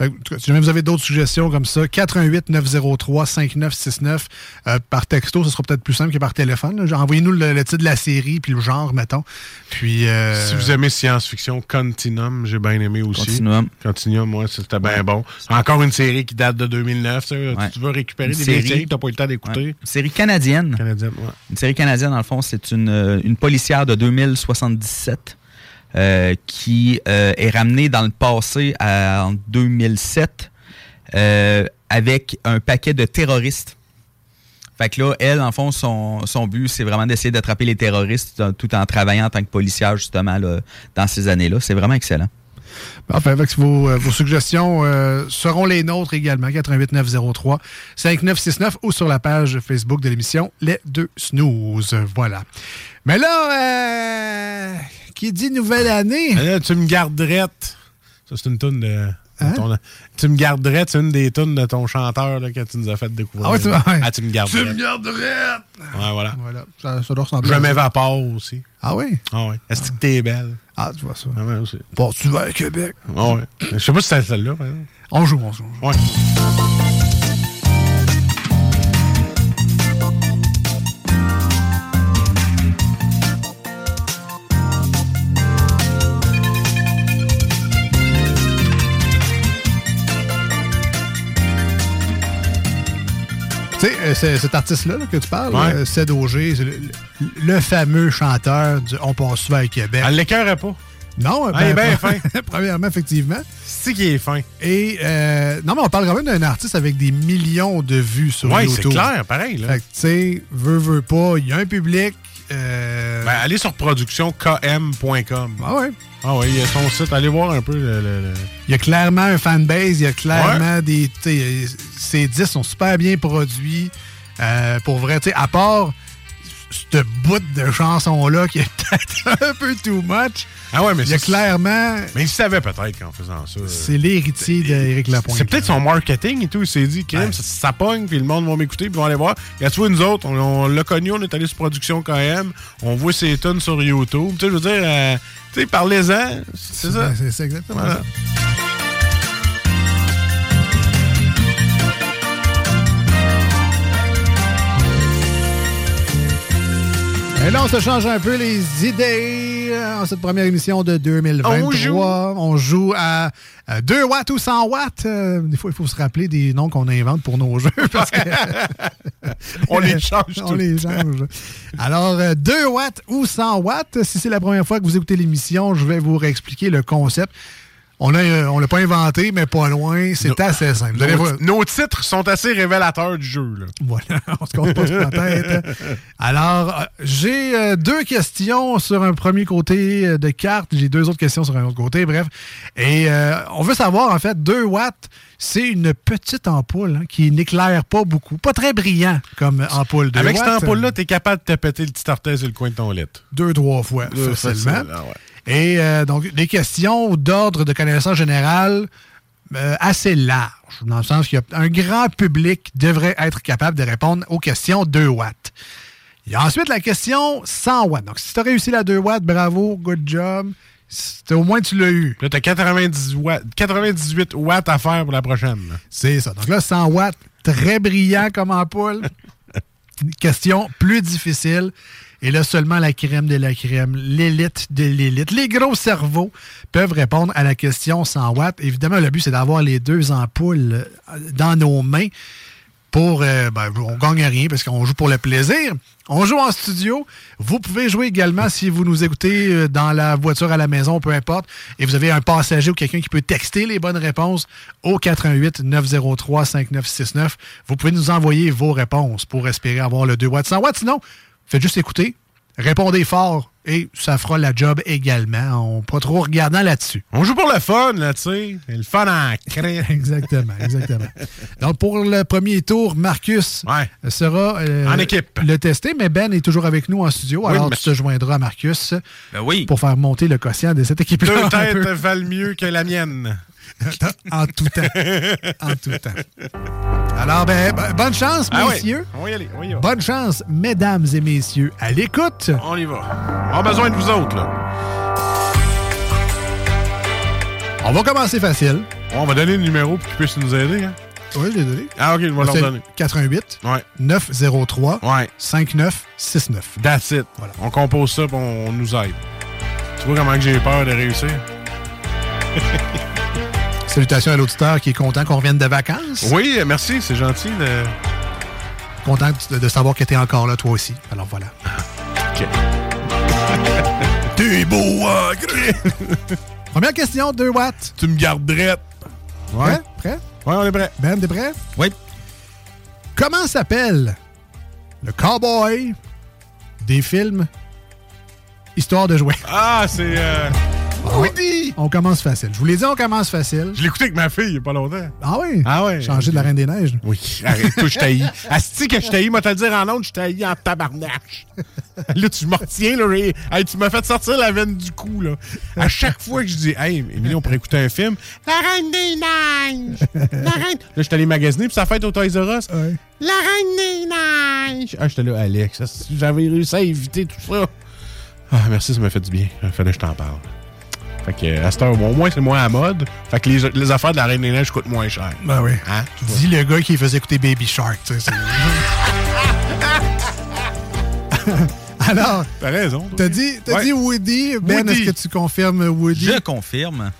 Fait que, en tout cas, si jamais vous avez d'autres suggestions comme ça, 88 903 5969 euh, par texto, ce sera peut-être plus simple que par téléphone. Envoyez-nous le, le titre de la série puis le genre, mettons. Puis euh, Si vous aimez science-fiction, Continuum, j'ai bien aimé aussi. Continuum. Continuum, ouais, c'était bien bon. Encore une série qui date de 2009. tu veux récupérer Une des série. séries que tu n'as pas eu le temps d'écouter. Ouais. Une série canadienne. Canadienne, ouais. Une série canadienne, dans le fond, c'est une, euh, une policière de 2077 euh, qui euh, est ramenée dans le passé en 2007 euh, avec un paquet de terroristes. Fait que là, elle, en fond, son, son but, c'est vraiment d'essayer d'attraper les terroristes tout en travaillant en tant que policière, justement, là, dans ces années-là. C'est vraiment excellent. Enfin, avec vos, suggestions seront les nôtres également. 88 903 5969 ou sur la page Facebook de l'émission Les Deux Snooze. Voilà. Mais là, euh, qui dit nouvelle année? Là, tu me garderais. Ça, c'est une toune de. Hein? ton- tu me garderais, c'est une des tunes de ton chanteur là, que tu nous as fait découvrir. Ah ouais, tu- ouais. Ah, tu me garderais. Tu me garderais! Ouais, voilà. Voilà. Ça, ça doit ressembler Je m'évapore aussi. Ah oui? Ah ouais. Est-ce que t'es belle? Ah, tu vois ça. Ah ouais, aussi. Bon, tu vas à Québec? Ah ouais. Je sais pas si c'est celle-là. On joue, on joue. Ouais. Tu sais, euh, c'est- cet artiste-là là, que tu parles, Ouais. euh, Ced Auger, c'est le, fameux chanteur du On passe souvent à Québec. Elle l'écœurait pas. Non, Ah, il est bien fin. Premièrement, effectivement. C'est qui est fin? Et euh, non, mais on parle quand même d'un artiste avec des millions de vues sur Ouais, YouTube. c'est clair, pareil. Là. Fait que, tu sais, veut, veut pas, il y a un public. euh, Ben, allez sur productionkm.com. Ah ouais? Ah ouais, il y a son site. Allez voir un peu le. le- le- Il y a clairement un fanbase, il y a clairement des. tu sais, Ces disques sont super bien produits. Euh, pour vrai, tu sais, à part ce bout de chanson-là qui est peut-être un peu too much. Ah ouais, mais Il y a clairement. Mais il savait peut-être qu'en faisant ça. euh, C'est l'héritier d'Éric Lapointe. C'est peut-être son marketing et tout. Il s'est dit, crime, ça, ça pogne, puis le monde va m'écouter, puis ils vont aller voir. Et à toi, nous autres, on, on l'a connu, on est allé sur production KM, on voit ses tonnes sur YouTube. Tu sais, je veux dire, euh, tu sais, parlez-en. C'est ça. C'est c'est exactement Voilà. ça. Et là, on se change un peu les idées euh, en cette première émission de 2023. On joue. On joue à, à 2 watts ou 100 watts. Euh, des fois, il faut se rappeler des noms qu'on invente pour nos jeux. Parce que On les change On tout les le change. Alors, euh, 2 watts ou 100 watts. Si c'est la première fois que vous écoutez l'émission, je vais vous réexpliquer le concept. On l'a euh, on l'a pas inventé, mais pas loin. C'est assez simple. Voir. Nos, titres sont assez révélateurs du jeu. Là. Voilà, on se compte pas sur la tête. Alors, euh, j'ai euh, deux questions sur un premier côté de carte. J'ai deux autres questions sur un autre côté, bref. Et euh, on veut savoir, en fait, 2 watts, c'est une petite ampoule hein, qui n'éclaire pas beaucoup. Pas très brillant comme ampoule. 2 Avec cette ampoule-là, t'es capable de te péter le petit orteil sur le coin de ton lit. Deux, trois fois, Deux, facilement. facile, ah ouais. Et euh, donc, des questions d'ordre de connaissance générale euh, assez larges, dans le sens qu'un grand public devrait être capable de répondre aux questions 2 watts. Il y a ensuite la question 100 watts. Donc, si tu as réussi la 2 watts, bravo, good job. Au moins, tu l'as eu. Là, 90 watts- 98 watts à faire pour la prochaine. C'est ça. Donc là, 100 watts, très brillant comme ampoule. Une question plus difficile. Et là, seulement la crème de la crème, l'élite de l'élite, les gros cerveaux peuvent répondre à la question 100 watts. Évidemment, le but, c'est d'avoir les deux ampoules euh, dans nos mains pour... euh, ben, on gagne rien parce qu'on joue pour le plaisir. On joue en studio. Vous pouvez jouer également si vous nous écoutez euh, dans la voiture à la maison, peu importe. Et vous avez un passager ou quelqu'un qui peut texter les bonnes réponses au 88 903 5969. Vous pouvez nous envoyer vos réponses pour espérer avoir le 2 watts 100 watts. Sinon, faites juste écouter, répondez fort et ça fera la job également. On pas trop regardant là-dessus. On joue pour le fun, là, tu sais. Le fun en crée. Exactement, exactement. Donc, pour le premier tour, Marcus sera euh, En équipe. le tester, mais Ben est toujours avec nous en studio. Oui, alors, tu te joindras à Marcus Ben oui. pour faire monter le quotient de cette équipe-là. Deux têtes valent mieux que la mienne. en tout temps. En tout temps. Alors, ben, bonne chance, Ah messieurs. On y aller, on y va. Bonne chance, mesdames et messieurs. À l'écoute. On y va. On a besoin de vous autres, là. On va commencer facile. On va donner le numéro pour qu'ils puissent nous aider. Hein? Oui, je l'ai donné. Ah, OK, je vais leur donner. 88 Ouais. 903 Ouais. 5969. That's it. On compose ça, puis on, nous aide. Tu vois comment j'ai peur de réussir? Salutations à l'auditeur qui est content qu'on revienne de vacances. Oui, merci, c'est gentil. De... Content de, de savoir que tu es encore là, toi aussi. Alors voilà. OK. T'es beau, hein, Première question, 2 watts. Tu me garderais. Ouais. Prêt? Ouais, on est prêt. Ben, t'es prêt? Oui. Comment s'appelle le cowboy des films Histoire de jouer? Ah, c'est. Euh... Woody! On commence facile. Je vous l'ai dit, on commence facile. Je l'ai écouté avec ma fille il n'y a pas longtemps. Ah oui? Ah ouais. Changer de la Reine des Neiges. Oui. Arrête, toi, je t'haïs. Asti que je t'haïs, moi, te le dire en ondes, je t'haïs en tabarnache. là, tu me retiens, là. et- hey, tu m'as fait sortir la veine du cou, là. À chaque fois que je dis, hey, Émilie, on pourrait écouter un film. La Reine des Neiges! La Reine. Là, je suis allé magasiner, puis ça fête au Toys R Us. La Reine des Neiges! Ah, j'étais là, Alex. J'avais réussi à éviter tout ça. Ah, merci, ça m'a fait du bien. Il fallait que je t'en parle. Fait que, à cette heure, au moins, c'est moins à mode. Fait que les, les affaires de la Reine des Neiges coûtent moins cher. Ben oui. Hein? Dis le gars qui faisait écouter Baby Shark. tu sais, c'est- Alors, T'as raison. t'as dit, Ouais. dit Woody. Ben, Woody. est-ce que tu confirmes Woody? Je confirme.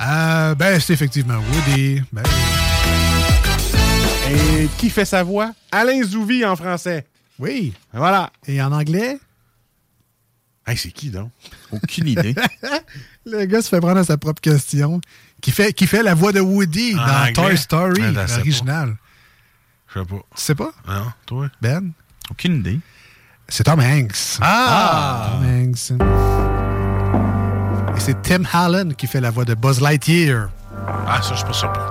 Euh, ben, c'est effectivement Woody. Ben, Et qui fait sa voix? Alain Zouvi en français. oui. Voilà. Et en anglais? Hey, c'est qui, donc? Aucune idée. Le gars se fait prendre à sa propre question. Qui fait, qui fait la voix de Woody En dans anglais? Toy Story, Ouais, je sais pas. l'original. Je sais pas. Tu sais pas? Non, toi? Ben? Aucune idée. C'est Tom Hanks. Ah! Tom Hanks. Et c'est Tim Allen qui fait la voix de Buzz Lightyear. Ah, ça, je suis pas surpris.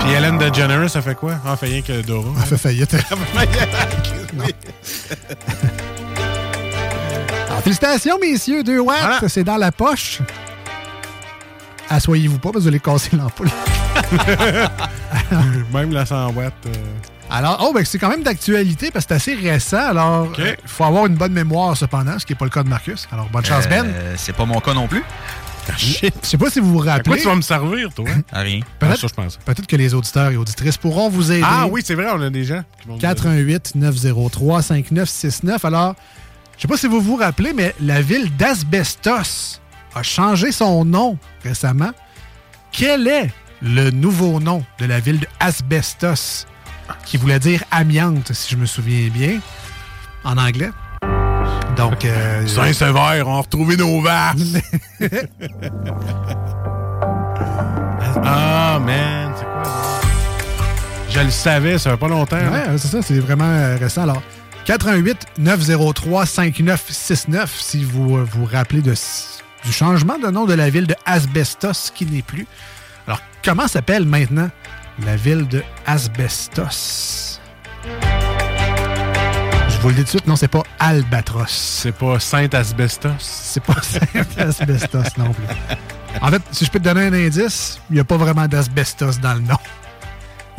Puis Hélène DeGeneres, ça fait quoi? Ah, fait rien que Dora. Elle fait faillite. Alors, félicitations, messieurs. Deux watts, Voilà. c'est dans la poche. Assoyez-vous pas, parce que vous allez casser l'ampoule. Même la 100 watts. euh, Alors, oh, ben, c'est quand même d'actualité parce que c'est assez récent. Alors, il OK. faut avoir une bonne mémoire cependant, ce qui n'est pas le cas de Marcus. Alors, bonne chance, Ben. Euh, c'est pas mon cas non plus. Ah. Je sais pas si vous vous À quoi rappelez. tu vas me servir, toi? À rien. Ah, Peut-être ça, je pense. peut-être que les auditeurs et auditrices pourront vous aider. Ah oui, c'est vrai, on a des gens qui vont nous aider. 418 903 5969. Alors, je sais pas si vous vous rappelez, mais la ville d'Asbestos a changé son nom récemment. Quel est le nouveau nom de la ville d'Asbestos? Qui voulait dire amiante, si je me souviens bien, en anglais. Donc, euh, Saint-Sever, on a retrouvé nos vaches. ah, man, c'est quoi? Je le savais, ça fait pas longtemps. hein? Ouais, c'est ça, c'est vraiment euh, récent. Alors, 88 903 5969, si vous euh, vous rappelez de, du changement de nom de la ville de Asbestos, qui n'est plus. Alors, comment s'appelle maintenant la ville de Asbestos? Je vous le dis tout de suite, non, c'est pas Albatros. C'est pas Saint-Asbestos. C'est pas Saint-Asbestos non plus. En fait, si je peux te donner un indice, il n'y a pas vraiment d'asbestos dans le nom.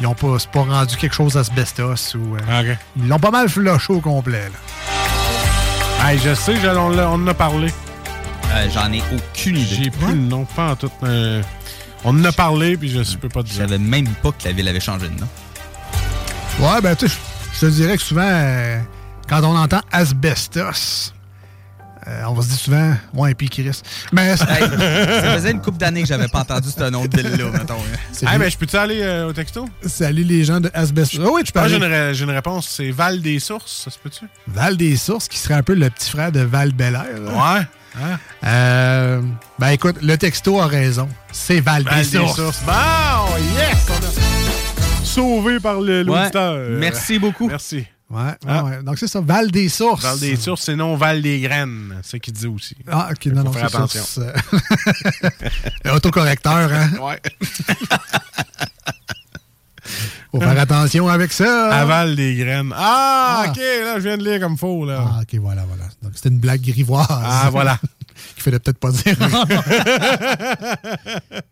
Ils n'ont pas, c'est pas rendu quelque chose d'asbestos ou. euh, OK. ils l'ont pas mal flushé au complet, là. Hey, je sais, je- on, en a parlé. Euh, J'en ai aucune idée. J'ai plus le nom, pas en tout. euh, on en a parlé, puis je, je peux pas te Je dire. savais même pas que la ville avait changé de nom. Ouais, ben, tu sais, je- je te dirais que souvent, euh, quand on entend asbestos, euh, on va se dire souvent, ouais, puis Chris. Mais Hey, ça faisait une couple d'années que j'avais pas entendu ce nom de ville-là, mettons. c'est Hey, ben, je peux-tu aller euh, au texto? salut les gens de asbestos. Ah oui, tu peux Ah, j'ai aller. une, j'ai une réponse. C'est Val des Sources, ça se peut-tu? Val des Sources, qui serait un peu le petit frère de Val Belair. Ouais. Hein? Euh, ben écoute, le texto a raison. C'est Val, Val des Sources. Bon, yes! On a sauvé par le- l'auditeur. Merci beaucoup. Merci. Ouais, ouais, Ah. ouais. Donc c'est ça, Val des Sources. Val des Sources, c'est non Val des Graines. C'est ce qu'il dit aussi. Ah, ok, non, non, faire attention. c'est- Autocorrecteur, hein? Ouais. Faut faire attention avec ça. À Val des Graines. Ah, Ah. OK, là, je viens de lire comme faux, là. Ah, ok, voilà, voilà. Donc c'était une blague grivoise. Ah, voilà. Qu'il fallait peut-être pas dire.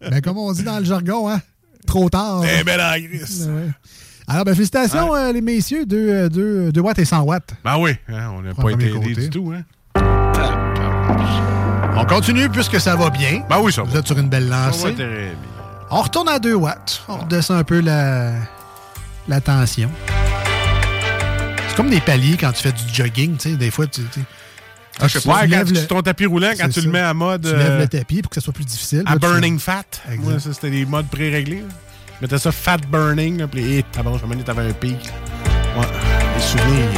Mais comme on dit dans le jargon, hein? Trop tard. Eh ben la. Ouais. Alors, ben, félicitations, euh, les messieurs, 2 watts et 100 watts. Ben oui, hein, on n'a pas été aidés du tout, hein. On continue puisque ça va bien. Ben oui, ça va. Vous êtes sur une belle lancée. On retourne à 2 watts. On redescend un peu la, la tension. C'est comme des paliers quand tu fais du jogging, tu sais. Des fois, tu. tu- Ah, je sais tu pas, quand tu le- sur ton tapis roulant, quand tu ça. le mets à mode. Tu lèves euh, le tapis pour que ça soit plus difficile. à Là, tu- burning fat. Exact. Moi, ça, c'était des modes pré-réglés. Mettais ça fat burning, puis t'as bon, je t'avais un pic. Ouais, les souvenirs.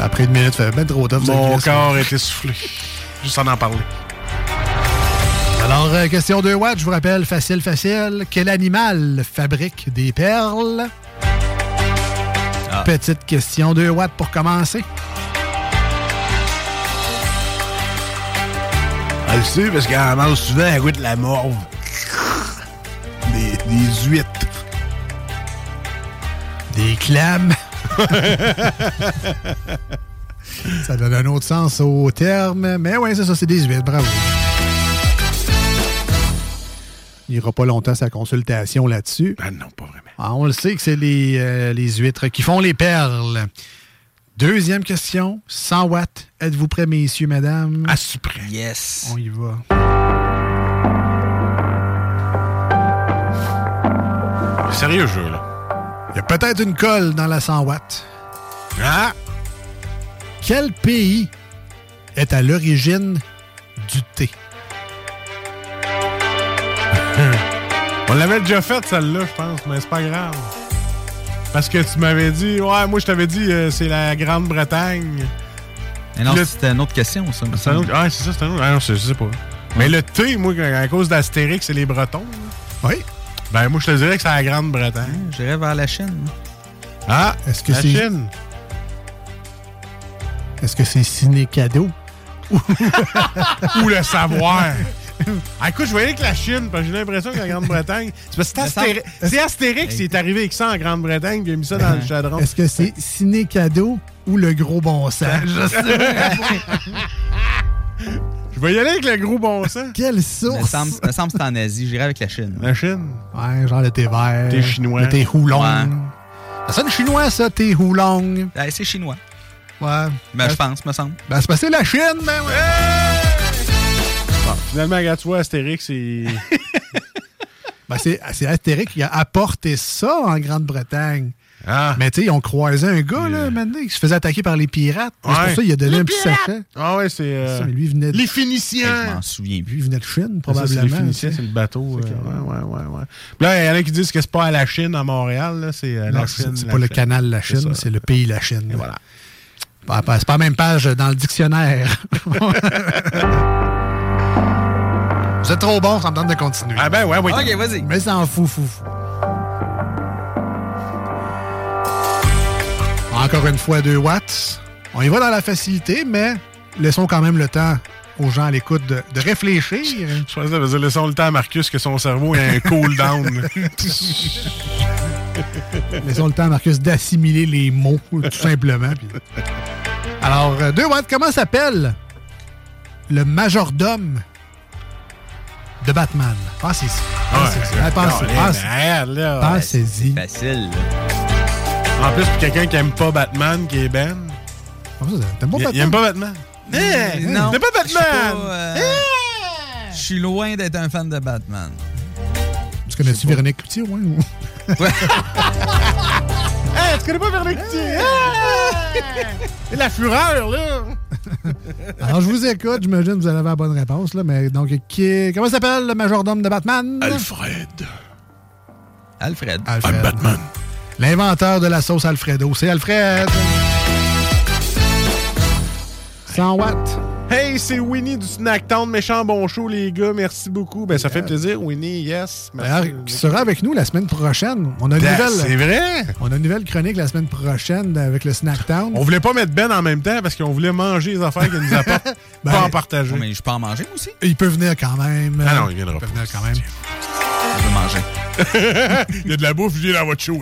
Après une minute, fait ben trop tough. mon corps était soufflé. Juste en en parler. Alors, euh, question 2 watts, je vous rappelle, facile, facile. Quel animal fabrique des perles? Ah, petite question 2 watts pour commencer. Elle le sait parce qu'elle mange souvent, elle goûte la morve. Des, huîtres. Des clams. ça donne un autre sens au terme. Mais ouais, c'est ça, c'est des huîtres. Bravo. Il n'ira pas longtemps sa consultation là-dessus. Ah non, pas vraiment. Ah, on le sait que c'est les, euh, les huîtres qui font les perles. Deuxième question, 100 watts. Êtes-vous prêts, messieurs, mesdames? À su près. Yes. On y va. Sérieux jeu, là. Il y a peut-être une colle dans la 100 watts. Ah! Quel pays est à l'origine du thé? On l'avait déjà faite, celle-là, je pense, mais c'est pas grave. Parce que tu m'avais dit, ouais, moi je t'avais dit, euh, c'est la Grande-Bretagne. Mais non, Le- c'était une autre question, ça. C'est autre- Ah, c'est ça, c'est un autre. Ah, non, je je sais pas. Mais le thé, moi, à cause d'Astérix, c'est les Bretons. là. Oui. Ben, moi, je te dirais que c'est la Grande-Bretagne. J'irais vers la Chine. Ah, Est-ce que la c'est Chine? Est-ce que c'est ciné cadeau? Ou le savoir. Ah, écoute, je voyais que la Chine, parce que j'ai l'impression que la Grande-Bretagne. C'est parce que c'est Astérix, c'est Astérix qui est arrivé avec ça en Grande-Bretagne, qui a mis ça dans le chadron. Est-ce que c'est ciné cadeau ou le gros bon sens? Je sais. Je vais y aller avec le gros bon sens. Quelle Me source? semble, me semble que c'est en Asie. J'irais avec la Chine. La Chine? Ouais, genre le thé vert. Thé chinois. Le thé houlong. Ouais. Ça sonne chinois, ça, thé houlong. Ah, c'est chinois. Ouais. Ben, je pense, me semble. Ben, c'est c'est la Chine, ben ouais. Finalement, regarde, tu vois, Astérix, c'est. Ben, c'est c'est Astérix qui a apporté ça en Grande-Bretagne. Ah. Mais tu sais, ils ont croisé un gars, là, maintenant, qui se faisait attaquer par les pirates. C'est pour ça qu'il a donné Les un petit pirates! sachet. Ah ouais, c'est. euh, mais lui, il venait de, Les Hey, je Phéniciens. m'en souviens lui, plus. il venait de Chine, Ça, c'est probablement. les Phéniciens, c'est le bateau. C'est euh, ouais, ouais, ouais, ouais. Puis là, il y en a qui disent que c'est pas à la Chine, à Montréal, là, c'est euh, Non, la c'est Chine. c'est pas le canal La C'est Chine, c'est le pays La Chine. Et voilà. Pas- pas- C'est pas la même page dans le dictionnaire. Vous êtes trop bon, ça me tente de continuer. Ah ben ouais, oui. Ok, vas-y. Mais ça en fout, fou, fou. Encore une fois, 2 watts. On y va dans la facilité, mais laissons quand même le temps aux gens à l'écoute de, de réfléchir. Je que ça veut dire laissons le temps à Marcus que son cerveau ait un cool down. laissons le temps à Marcus d'assimiler les mots, tout simplement. puis- Alors, 2 watts, comment s'appelle le majordome de Batman? Pensez-y. Pensez-y. Pensez- Ouais, pensez- merde, là. Pensez-y. Facile. En plus, pour quelqu'un qui aime pas Batman, qui est Ben. Ça, T'aimes pas Il, il Batman? aime pas Batman. Eh, non. T'aimes pas Je suis pas, Batman? euh, Je suis loin d'être un fan de Batman. Tu connais-tu Véronique Cloutier, au moins? ou- Hey, tu connais pas Véronique Cloutier? Et la fureur, là! Alors, je vous écoute. J'imagine que vous allez avoir la bonne réponse. Là, mais donc, qui, comment s'appelle le majordome de Batman? Alfred. Alfred. Alfred. Batman. L'inventeur de la sauce Alfredo. C'est Alfred. 100 watts. Hey, c'est Winnie du Snacktown, méchant bon show, les gars. Merci beaucoup. Ben, ça fait plaisir, Winnie. Yes. Merci. D'ailleurs, qui sera avec nous la semaine prochaine? On a une Ben, nouvelle. C'est vrai? On a une nouvelle chronique la semaine prochaine avec le Snacktown. On voulait pas mettre Ben en même temps parce qu'on voulait manger les affaires qu'il nous apporte. Ben, pas en partager. Oh, mais je peux en manger, aussi? Il peut venir quand même. Ah non, il viendra Il peut pas. venir quand même. Je veux manger. il y a de la bouffe, je viens dans votre show.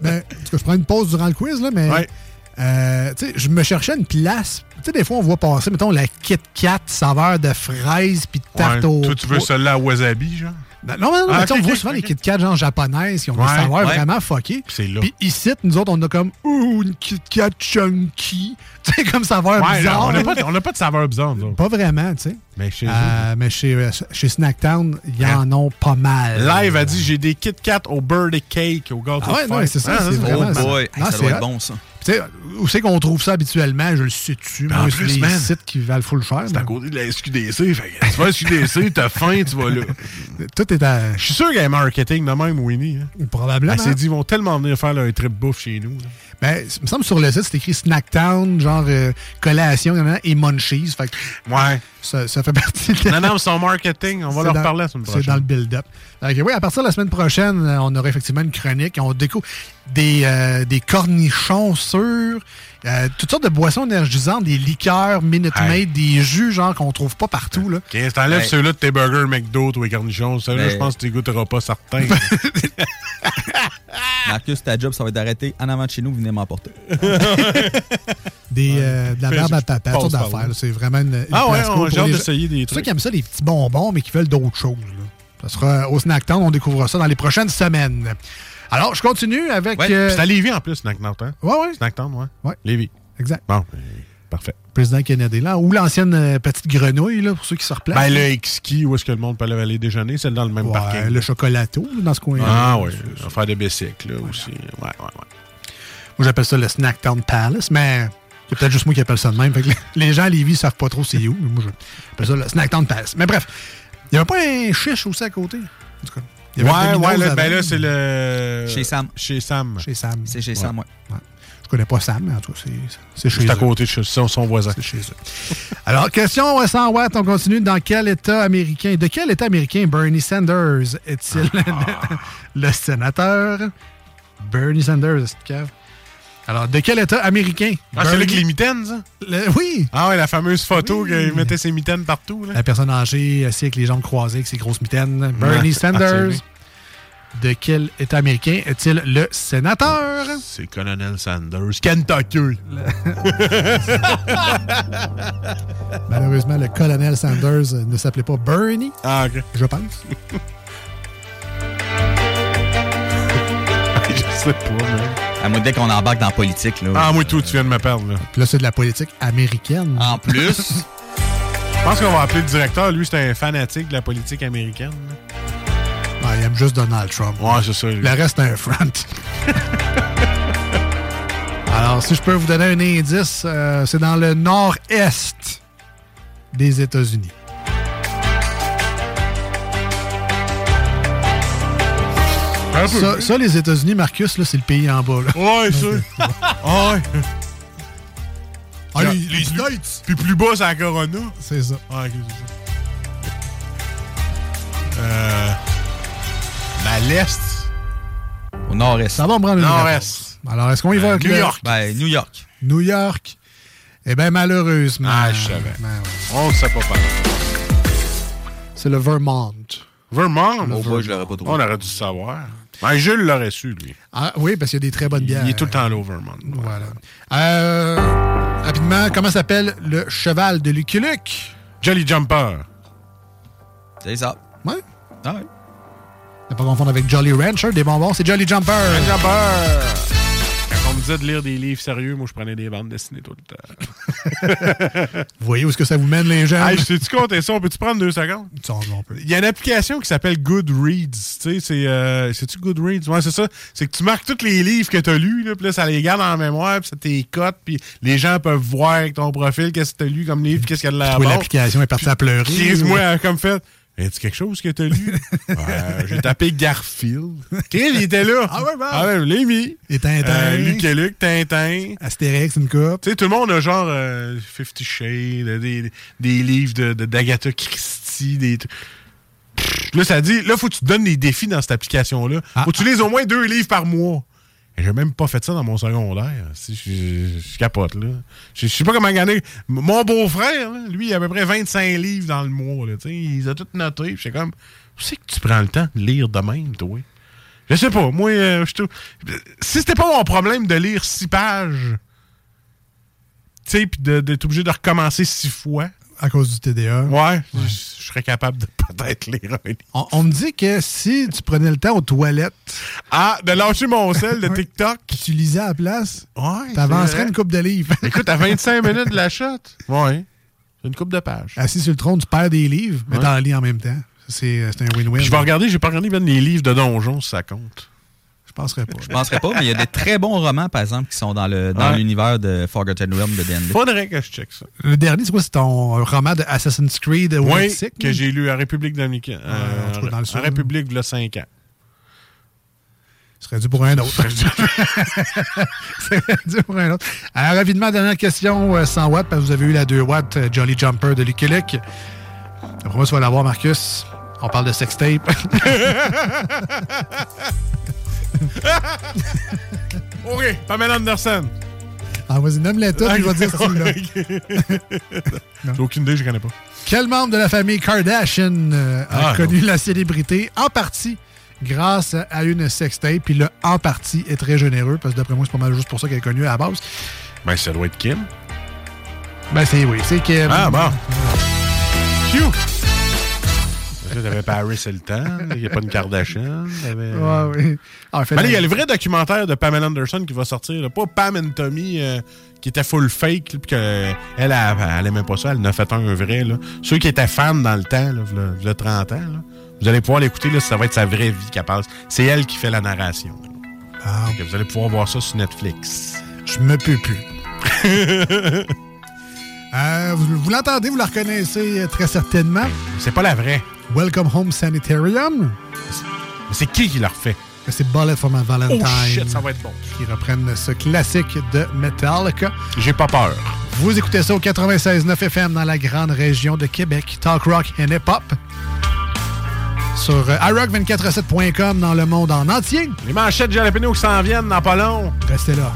Ben, en tout cas, je prends une pause durant le quiz, là, mais. Ouais. Euh, tu sais, je me cherchais une place. Tu sais, des fois, on voit passer, mettons, la Kit Kat saveur de fraises puis de tarte Ouais, au. Toi, tu veux celle-là à wasabi, genre? Non, non, non, Ah, mais tu sais, ok, on voit souvent les Kit Kat genre japonaises qui ont Ouais, des saveurs ouais. vraiment fuckées. C'est là. Puis ici, nous autres, on a comme Ouh, une Kit Kat chunky. Tu sais, comme saveur Ouais, bizarre. on n'a pas, de saveur bizarre, nous autres. Pas vraiment, tu sais. Mais chez. Euh, mais chez, euh, chez Snacktown, il y en ont pas mal. Live a dit j'ai des Kit Kat au birthday cake, au gâteau Ah ouais, de non, fête. c'est ça, Ah, c'est vraiment Oh ça. boy. Hey, Non, ça c'est doit être bon, ça. Tu sais, où c'est qu'on trouve ça habituellement? Je le sais-tu. Moi, c'est des man. sites qui valent full cher. C'est à côté de la SQDC. Fait que tu vas à SQDC, t'as faim, tu vas là. Tout est à... Je suis sûr qu'il y a un marketing de même, Winnie. Hein. Probablement. Elle s'est dit, ils vont tellement venir faire leur trip bouffe chez nous. là. Ben, il me semble sur le site, c'est écrit Snacktown, genre euh, collation et munchies. Fait que Ouais. ça, ça fait partie de Non, non, son marketing, on va leur dans- parler la semaine prochaine. C'est dans le build-up. Oui, à partir de la semaine prochaine, euh, on aura effectivement une chronique. On découvre des, euh, des cornichons sûrs, euh, toutes sortes de boissons énergisantes, des liqueurs, Minute Maid, des jus, genre qu'on trouve pas partout. Là. Ok, t'enlèves Ouais. ceux-là de tes burgers McDo, ou les cornichons. Ça, là, Ben- je pense que tu goûteras pas certains. Marcus, ta job, ça va être d'arrêter en avant de chez nous, venez m'emporter. Des, euh, de la merde à papa, toutes d'affaires. C'est vraiment une. une Ah ouais, on- gens- d'essayer des Ceux trucs. qui aiment ça, des petits bonbons, mais qui veulent d'autres choses. là. Ça sera au Snacktown. On découvrira ça dans les prochaines semaines. Alors, je continue avec. Ouais, euh, C'est à Lévis en plus, Snacktown. Hein? Ouais, ouais. Snacktown, ouais. Ouais. Lévis. Exact. Bon, ben, parfait. président Kennedy, là, ou l'ancienne euh, petite grenouille, là, pour ceux qui se replacent. Ben, le X-Ski, où est-ce que le monde peut aller déjeuner, c'est dans le même Ouais, parking. le chocolato, là, dans ce coin-là. Ah oui, on va faire des bicycles, là, aussi. Ouais, ouais, ouais. Moi, j'appelle ça le Snacktown Palace, mais c'est peut-être juste moi qui appelle ça de même. Fait que les- les gens à Lévis ne savent pas trop c'est où. mais Moi, j'appelle ça le Snacktown Palace. Mais bref, il n'y avait pas un chiche aussi à côté. En tout cas, il y avait Ouais, ouais, là, ben là, c'est le. Chez Sam. Chez Sam. Chez Sam. C'est chez Ouais. Sam, ouais. Je connais pas Sam, mais en tout cas, c'est- c'est chez Juste à eux. côté de chez son, son voisin. C'est chez eux. Alors, question euh, 100 watts, on continue. Dans quel État américain, de quel État américain Bernie Sanders est-il? Ah. le, sénateur? Bernie Sanders, est-ce que cave? Alors, de quel État américain? Ah, c'est là que les mitaines, ça? Le- oui! Ah ouais, la fameuse photo qu'il mettait ses mitaines partout, là. La personne âgée, assise avec les jambes croisées, avec ses grosses mitaines. Bernie. Sanders. Ah, de quel État américain est-il le sénateur? C'est Colonel Sanders. Kentucky. Malheureusement, le colonel Sanders ne s'appelait pas Bernie, Ah, OK. je pense. sais pas, man. À moi, dès qu'on embarque dans la politique, là. Ah, moi, tout, tu viens de me perdre, là. Puis là, c'est de la politique américaine. En plus. Je pense qu'on va appeler le directeur. Lui, c'est un fanatique de la politique américaine. Ah, il aime juste Donald Trump. Ouais, c'est ça. lui. Le reste, c'est un front. Alors, si je peux vous donner un indice, euh, c'est dans le nord-est des États-Unis. Un peu. Ça, ça, les États-Unis, Marcus, là, c'est le pays en bas. Là. Ouais, ça. Ah, ouais. Ah, les, plus- States! Puis plus bas, c'est la Corona. C'est ça. Ah, ok, c'est ça. Euh. Ben, l'Est. Au nord-est. Ça va prendre une réponse. Nord-Est. Alors, est-ce qu'on y va Euh, avec New le- York. Ben, New York. New York? Eh bien, malheureusement. Ah, je savais. ben ouais. On ne sait pas parler. C'est le Vermont. Vermont? Au bois, je l'aurais pas trouvé. On aurait dû le savoir. Ben, Jules l'aurait su, lui. Ah, oui, parce qu'il y a des très bonnes bières. Il est tout le temps là au Vermont. Voilà. Euh, rapidement, comment s'appelle le cheval de Lucky Luke? Jolly Jumper. C'est ça. Ouais. Ah ouais. Ne pas confondre avec Jolly Rancher, des bonbons, c'est Jolly Jumper. Jolly Jumper. Disait de lire des livres sérieux, moi, je prenais des bandes dessinées tout le temps. Vous voyez où est-ce que ça vous mène, les gens? Hey, je t'ai-tu compté ça? On peut-tu prendre deux secondes? Il y a une application qui s'appelle Goodreads. Tu sais, c'est. Euh, C'est-tu Goodreads? Ouais, c'est ça. C'est que tu marques tous les livres que tu as lus, là, puis là, ça les garde en mémoire, puis ça tes cotes, puis les gens peuvent voir avec ton profil qu'est-ce que tu as lu comme livre, qu'est-ce qu'il y a de la l'application est partie à pleurer. A comme fait. As-tu quelque chose que t'as lu? J'ai tapé Garfield. Il était là. Ah ouais, bon. Ah ouais, mis. Et Tintin. Euh, Luc et Luc, Tintin. Astérix, une coupe. Tu sais, tout le monde a genre euh, Fifty Shades, des, des livres de de- d'Agatha Christie, des. Là, ça dit, là, faut que tu te donnes des défis dans cette application-là. Ah. faut que tu lises au moins deux livres par mois. J'ai même pas fait ça dans mon secondaire. Je, je- je capote, là. Je, je sais pas comment gagner. Mon beau-frère, lui, il a à peu près 25 livres dans le mois, là. Il a tous notés. J'étais comme, où c'est que tu prends le temps de lire de même, toi? Je sais pas. Moi, euh, je Si c'était pas mon problème de lire six pages, tu sais, puis d'être obligé de recommencer six fois. À cause du TDA. Ouais, je, je serais capable de peut-être lire un livre. On, on me dit que si tu prenais le temps aux toilettes, Ah, de lâcher mon sel de TikTok. tu lisais à la place, Ouais. t'avancerais une coupe de livres. Écoute, à 25 minutes de la shot. Ouais. C'est une coupe de pages. Assis sur le trône, tu perds des livres, mais Ouais. t'en lis en même temps. C'est un win-win. Je vais regarder, j'ai pas regardé bien les livres de donjons, si ça compte. Je penserais pas. Je penserais pas, mais il y a des très bons romans, par exemple, qui sont dans le dans Ouais. l'univers de Forgotten Realm de D&D. Faudrait que je check ça. Le dernier, c'est quoi? C'est ton roman de Assassin's Creed au Oui, que j'ai lu à République dominicaine. en tout cas, dans le sud. République, il y a 5 ans. Ce serait dû pour un autre. serait dû pour un autre. Alors, rapidement, dernière question, euh, 100 watts, parce que vous avez eu la 2 watts euh, Jolly Jumper de Lucky Luke. Après moi, tu vas l'avoir, Marcus. On parle de sextape. OK, Pamela Anderson. ah, vas-y, nomme-les toutes, je vais dire si là. J'ai aucune idée, je connais pas. Quel membre de la famille Kardashian euh, a Ah, connu la célébrité en partie grâce à une sextape, puis le en partie est très généreux, parce que d'après moi, c'est pas mal juste pour ça qu'elle est connue à la base. Ben, ça doit être Kim. Ben, c'est oui, c'est que. Ah, bon. Phew! T'avais Paris Hilton, il n'y a pas une Kardashian. Ouais, oui. Fait Ben là, il y a le vrai documentaire de Pamela Anderson qui va sortir. là. Pas Pam and Tommy euh, qui était full fake, là, puis qu'elle elle, elle, aimait pas ça. Elle en a fait un vrai. Là. Ceux qui étaient fans dans le temps, v'là 30 ans, vous allez pouvoir l'écouter. là, Ça va être sa vraie vie qu'elle passe. C'est elle qui fait la narration. Ah. Donc, vous allez pouvoir voir ça sur Netflix. Je me peux plus. Euh, vous vous l'entendez, vous la reconnaissez euh, très certainement. C'est pas la vraie. Welcome Home Sanitarium. Mais c'est qui qui l'a refait? C'est Bullet for my Valentine. Oh shit, ça va être bon. Qui reprennent ce classique de Metallica. J'ai pas peur. Vous écoutez ça au 96.9 FM dans la grande région de Québec. Talk Rock and Hip Hop. Sur euh, iRock247.com dans le monde en entier. Les manchettes Jalapeno qui s'en viennent dans pas long. Restez là.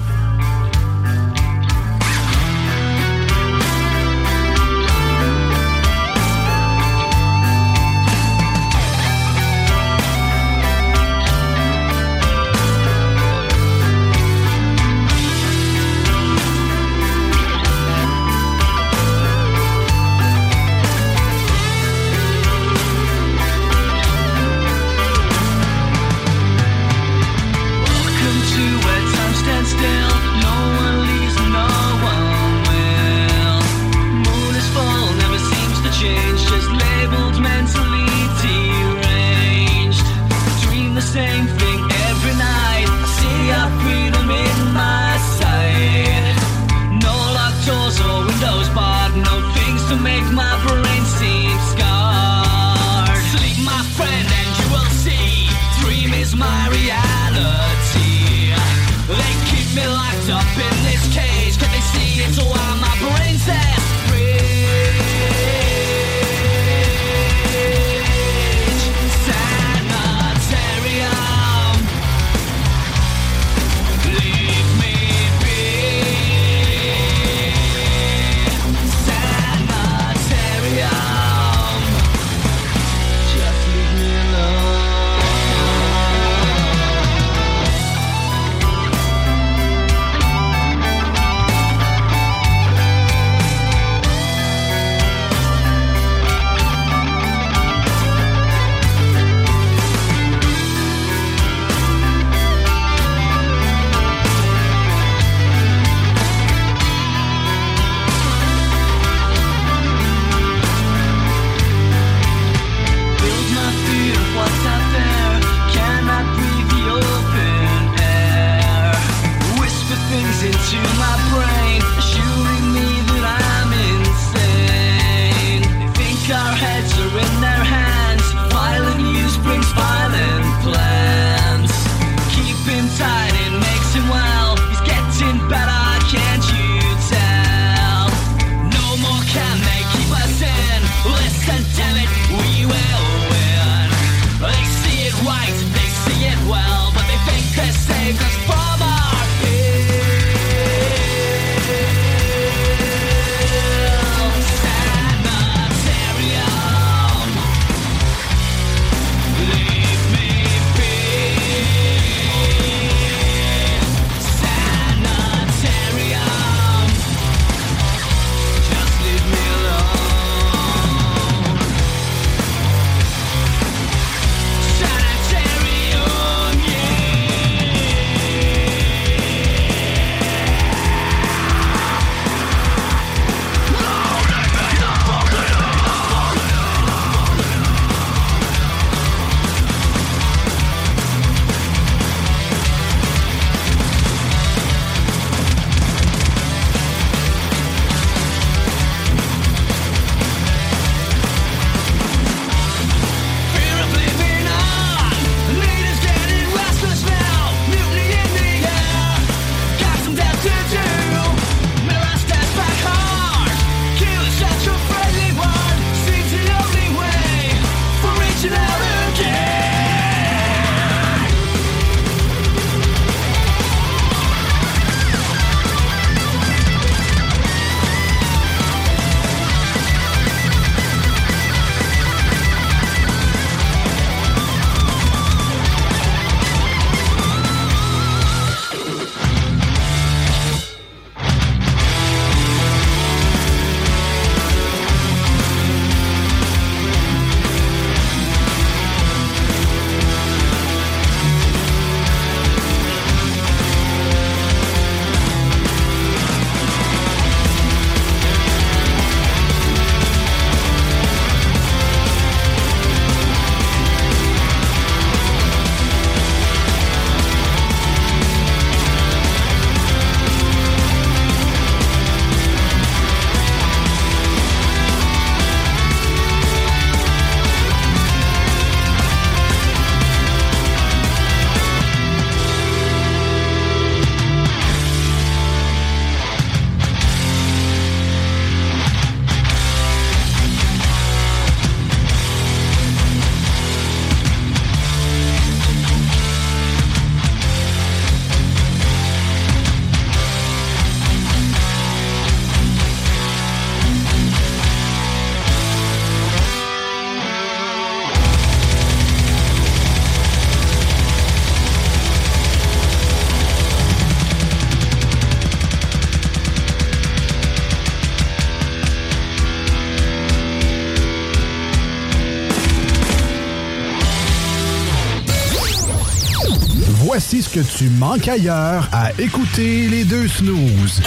Que tu manques ailleurs à écouter les deux snooze.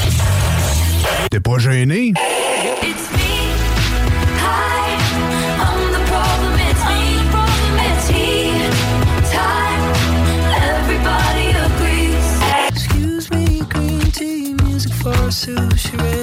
T'es pas gêné? It's me. Hi, I'm the problem. It's me. Problem. It's he. Time. Everybody agrees. Excuse me, green tea, music for a sushi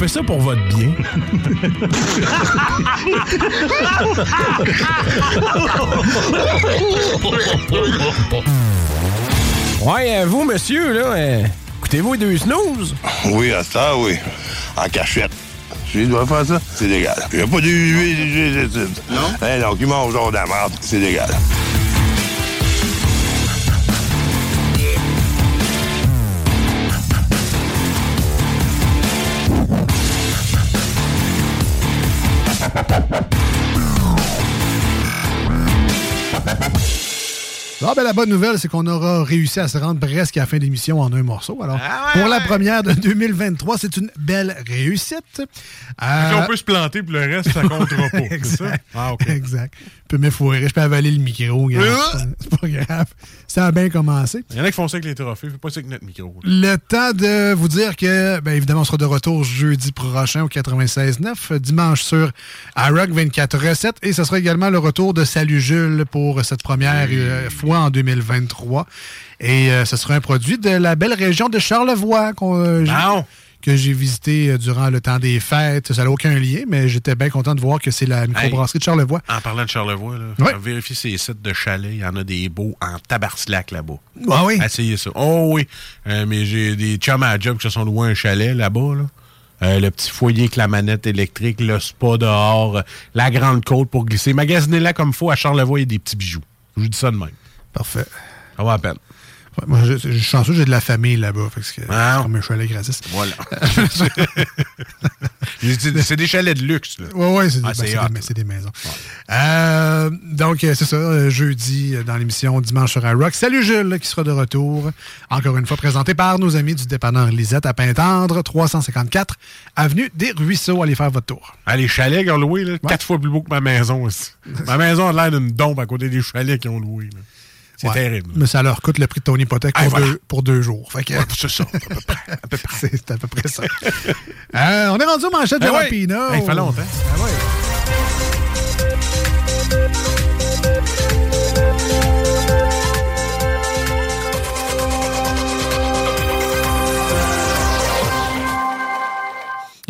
Fait ça pour votre bien. Ouais, euh, vous, monsieur, là, euh, écoutez-vous les deux snooze? Oui, à ça, oui. En cachette. Si je dois faire ça, c'est légal. Il n'y a pas d'huile. Non? Eh non, qui mange genre de la merde, c'est légal. Ah, ben, la bonne nouvelle, c'est qu'on aura réussi à se rendre presque à la fin de l'émission en un morceau. Alors, pour la première de 2023, c'est une belle réussite. Fait Euh, peut se planter, puis le reste, ça comptera pas. ça? exact. Ah, OK. Exact. Je peux m'effoirer, je peux avaler le micro. Euh! C'est pas grave. Ça a bien commencé. Il y en a qui font ça avec les trophées. Fais pas ça avec notre micro. Le temps de vous dire que, bien évidemment, on sera de retour jeudi prochain au 96.9, dimanche sur iRock 24 recettes, et ce sera également le retour de Salut Jules pour cette première euh, fois en 2023. Et euh, ce sera un produit de la belle région de Charlevoix euh, que j'ai visité euh, durant le temps des fêtes. Ça n'a aucun lien, mais j'étais bien content de voir que c'est la microbrasserie de Charlevoix. En parlant de Charlevoix, là, Ouais. vérifiez ces sites de chalets. Il y en a des beaux en tabarslac là-bas. Ah oui? Essayez ça. Oh oui. Euh, mais j'ai des chums à job qui se sont loués un chalet là-bas. Là. Euh, le petit foyer avec la manette électrique, le spa dehors, euh, la grande côte pour glisser. Magasinez-la comme il faut. À Charlevoix, il y a des petits bijoux. Je vous dis ça de même. Parfait. Ça va à peine. Ouais, moi, je, je suis chanceux, j'ai de la famille là-bas. Que c'est Ah. comme un chalet gratis. Voilà. c'est des chalets de luxe. Oui, oui, c'est Ah, ben, c'est des, maisons. Euh, donc, euh, c'est ça, euh, jeudi, dans l'émission Dimanche sur iRock. Salut Jules, qui sera de retour. Encore une fois, présenté par nos amis du dépanneur Lisette à Pintendre, 354, Avenue des Ruisseaux. Allez faire votre tour. Ah, les chalets qu'ils ont loués, là, quatre fois plus beau que ma maison aussi. ma maison a l'air d'une dompe à côté des chalets qu'ils ont loués. là. C'est Ouais. terrible. Mais ça leur coûte le prix de ton hypothèque pour, voilà. deux, pour deux jours. Que, c'est ça, à peu près. À peu près. c'est à peu près ça. Euh, on est rendu aux manchettes de Eh ouais. Rapino. Eh, il fait longtemps. Ah ouais.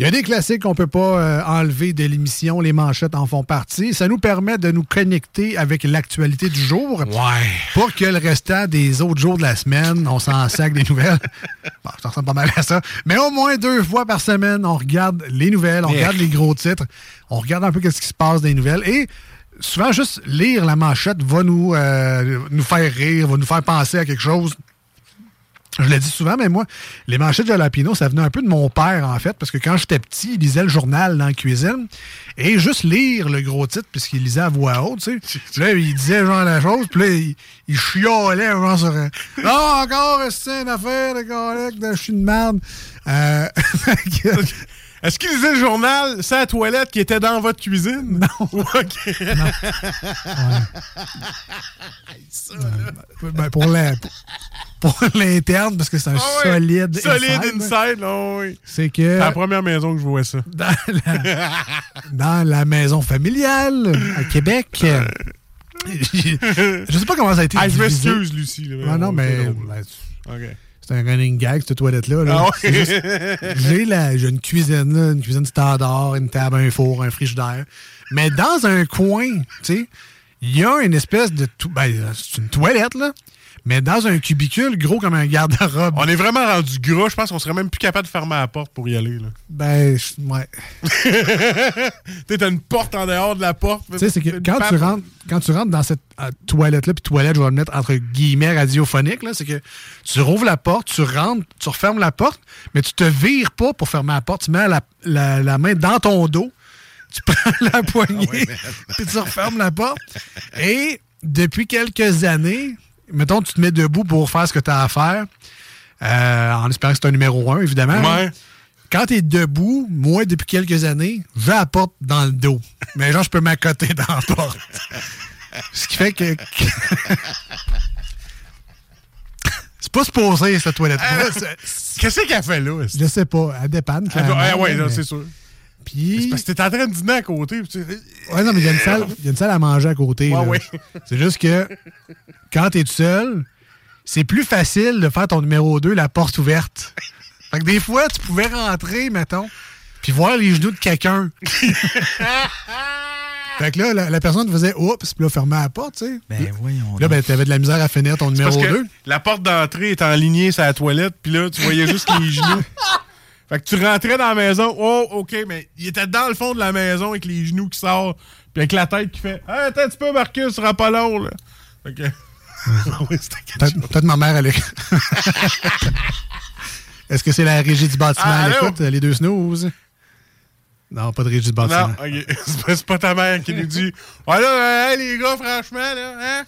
Il y a des classiques qu'on peut pas euh, enlever de l'émission. Les manchettes en font partie. Ça nous permet de nous connecter avec l'actualité du jour. Ouais. Pour que le restant des autres jours de la semaine, on s'en sac des nouvelles. Bon, ça ressemble pas mal à ça. Mais au moins deux fois par semaine, on regarde les nouvelles, on Yeah. regarde les gros titres, on regarde un peu ce qui se passe les nouvelles. Et souvent, juste lire la manchette va nous, euh, nous faire rire, va nous faire penser à quelque chose. Je le dis souvent, mais moi, les manchettes de Jalapino, ça venait un peu de mon père, en fait, parce que quand j'étais petit, il lisait le journal dans la cuisine, et juste lire le gros titre, puisqu'il lisait à voix haute, tu sais. Là, il disait genre la chose, puis là, il, il chiolait genre sur un... Non, encore, c'est une affaire de collègue, de je suis une merde. Euh, Est-ce qu'il lisait le journal, c'est la toilette qui était dans votre cuisine? Non. OK. Ben, pour la- pour l'interne, parce que c'est un Ah ouais, solide Solide inside, inside, là, oui. C'est que C'est la première maison que je vois ça. dans la, dans la maison familiale à Québec, je sais pas comment ça a été Ah, je m'excuse, Lucie. là, Non, non, mais OK. C'est un running gag, cette toilette-là. là. Ah ouais. J'ai une cuisine, là, une cuisine standard, une table, un four, un frigidaire. Mais dans un coin, tu sais, il y a une espèce de... Ben, c'est une toilette, là. Mais dans un cubicule gros comme un garde-robe. On est vraiment rendu gras. Je pense qu'on serait même plus capable de fermer la porte pour y aller. Là. Ben, ouais. tu t'as une porte en dehors de la porte. Tu sais, c'est que quand tu, rentres, quand tu rentres dans cette euh, toilette-là, puis toilette, je vais le mettre entre guillemets radiophonique, c'est que tu rouvres la porte, tu rentres, tu refermes la porte, mais tu te vires pas pour fermer la porte. Tu mets la, la- la main dans ton dos, tu prends la poignée, puis tu refermes la porte. Et depuis quelques années, mettons, tu te mets debout pour faire ce que tu as à faire, euh, en espérant que c'est un numéro un, évidemment. Ouais. Quand tu es debout, moi, depuis quelques années, j'ai la porte dans le dos. Mais genre, je peux m'accoter dans la porte. Ce qui fait que. c'est pas supposé, cette toilette-là. C'est- Qu'est-ce qu'elle fait là? Je sais pas. Elle dépanne. Ah ouais, mais- c'est sûr. Puis. C'est parce que t'es en train de dîner à côté. tu- Ouais, non, mais il y, a une salle, il y a une salle à manger à côté. Ouais. C'est juste que quand t'es tout seul, c'est plus facile de faire ton numéro 2 la porte ouverte. Fait que des fois, tu pouvais rentrer, mettons, puis voir les genoux de quelqu'un. fait que là, la, la personne faisait oups, puis là, fermait la porte, tu sais. Ben voyons. Là, ben, t'avais de la misère à finir ton numéro parce que 2. la porte d'entrée est en lignée sur la toilette, puis là, tu voyais juste les genoux. Fait que tu rentrais dans la maison, oh, OK, mais il était dans le fond de la maison avec les genoux qui sortent, puis avec la tête qui fait Hey, attends un petit peu, Marcus, ce sera pas long, là. Fait que. Oui, quelque Peut-être ma mère, elle est- Est-ce que c'est la régie du bâtiment Ah, les deux snooze? Non, pas de régie du bâtiment. Non. C'est pas, ta mère qui nous dit Ouais, là, euh, les gars, franchement, là, hein?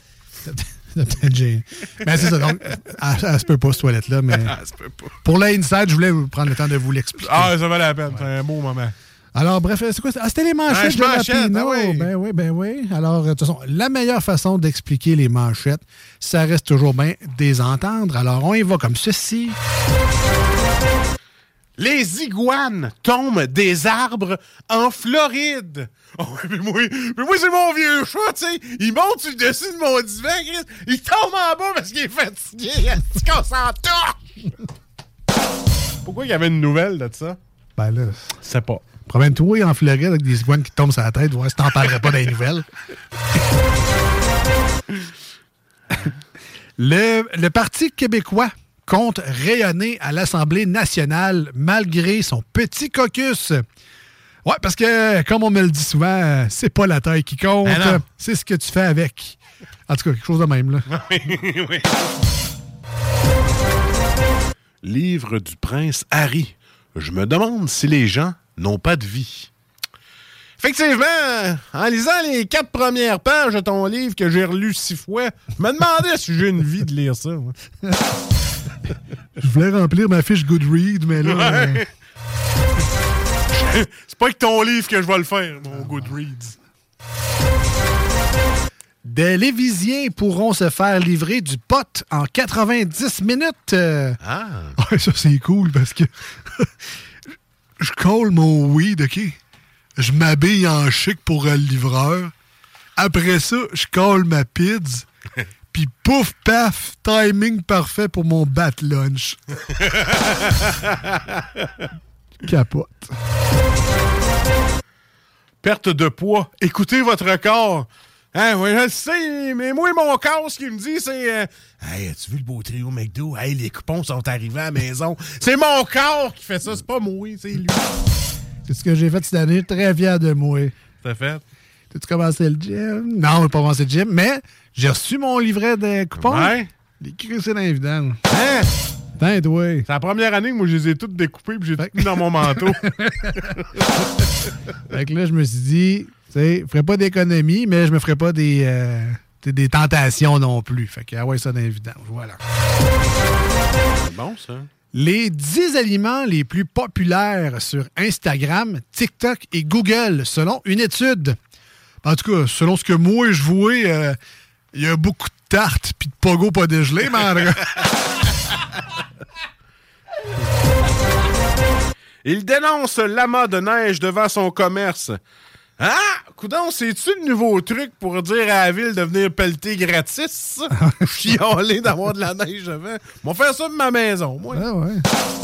Peut-être. Mais c'est ça, donc, elle, elle se peut pas, cette toilette-là, mais Elle se peut pas. pour l'inside, je voulais prendre le temps de vous l'expliquer. Ah, ça valait la peine. C'est un beau moment. Alors, bref, c'est quoi? Ah, c'était les manchettes je de manchette, Lapino. ah oui. Ben oui, ben oui. Alors, de toute façon, la meilleure façon d'expliquer les manchettes, ça reste toujours bien des entendre. Alors, on y va comme ceci. Les iguanes tombent des arbres en Floride. Oh, mais moi, mais moi c'est mon vieux chat, tu sais. Il monte sur le dessus de mon divan, Chris. Il tombe en bas parce qu'il est fatigué. Est-ce qu'on? Pourquoi il y avait une nouvelle de ça? Ben là, C'est pas. promène-toi en Floride avec des iguanes qui tombent sur la tête, voir si t'en parlerais pas dans les nouvelles. Le, le Parti québécois compte rayonner à l'Assemblée nationale malgré son petit caucus. Ouais, parce que, comme on me le dit souvent, c'est pas la taille qui compte, Ben c'est ce que tu fais avec. En tout cas, quelque chose de même, là. oui. Livre du prince Harry. Je me demande si les gens n'ont pas de vie. Effectivement, en lisant les quatre premières pages de ton livre que j'ai relu six fois, je me demandais si j'ai une vie de lire ça. Je voulais remplir ma fiche Goodread, mais là... euh. C'est pas que ton livre que je vais le faire, mon Goodreads. Des Lévisiens pourront se faire livrer du pot en 90 minutes. Euh, Ah. Ouais, ça, c'est cool parce que je colle mon weed, OK? Je m'habille en chic pour le livreur. Après ça, je colle ma pizza. Puis pouf, paf, timing parfait pour mon bat lunch. Capote. Perte de poids. Écoutez votre corps. Hein, ouais, je le sais, mais moi, mon corps, ce qu'il me dit, c'est euh, Hey, as-tu vu le beau trio McDo? Hey, les coupons sont arrivés à la maison. c'est mon corps qui fait ça, c'est pas moi, c'est lui. C'est ce que j'ai fait cette année. Très fier de moi. T'as fait? T'as-tu commencé le gym? Non, j'ai pas commencé le gym, mais j'ai reçu mon livret de coupons. Ouais. Les crissés dans les vidanges. Hein? C'est la première année que moi, je les ai toutes découpées puis j'ai tout mis dans mon manteau. Fait que là, je me suis dit, tu sais, je ferais pas d'économie, mais je me ferais pas des, euh, des tentations non plus. Fait que, ah ouais, ça dans les vidanges. Voilà. C'est bon, ça. Les 10 aliments les plus populaires sur Instagram, TikTok et Google, selon une étude. En tout cas, selon ce que moi je vois, euh, il y a beaucoup de tartes puis de pogo pas dégelé, mais Il dénonce l'amas de neige devant son commerce. Ah! Coudon, c'est-tu le nouveau truc pour dire à la ville de venir pelleter gratis? Chialer d'avoir de la neige devant. On va faire ça de ma maison, moi. Ah ouais.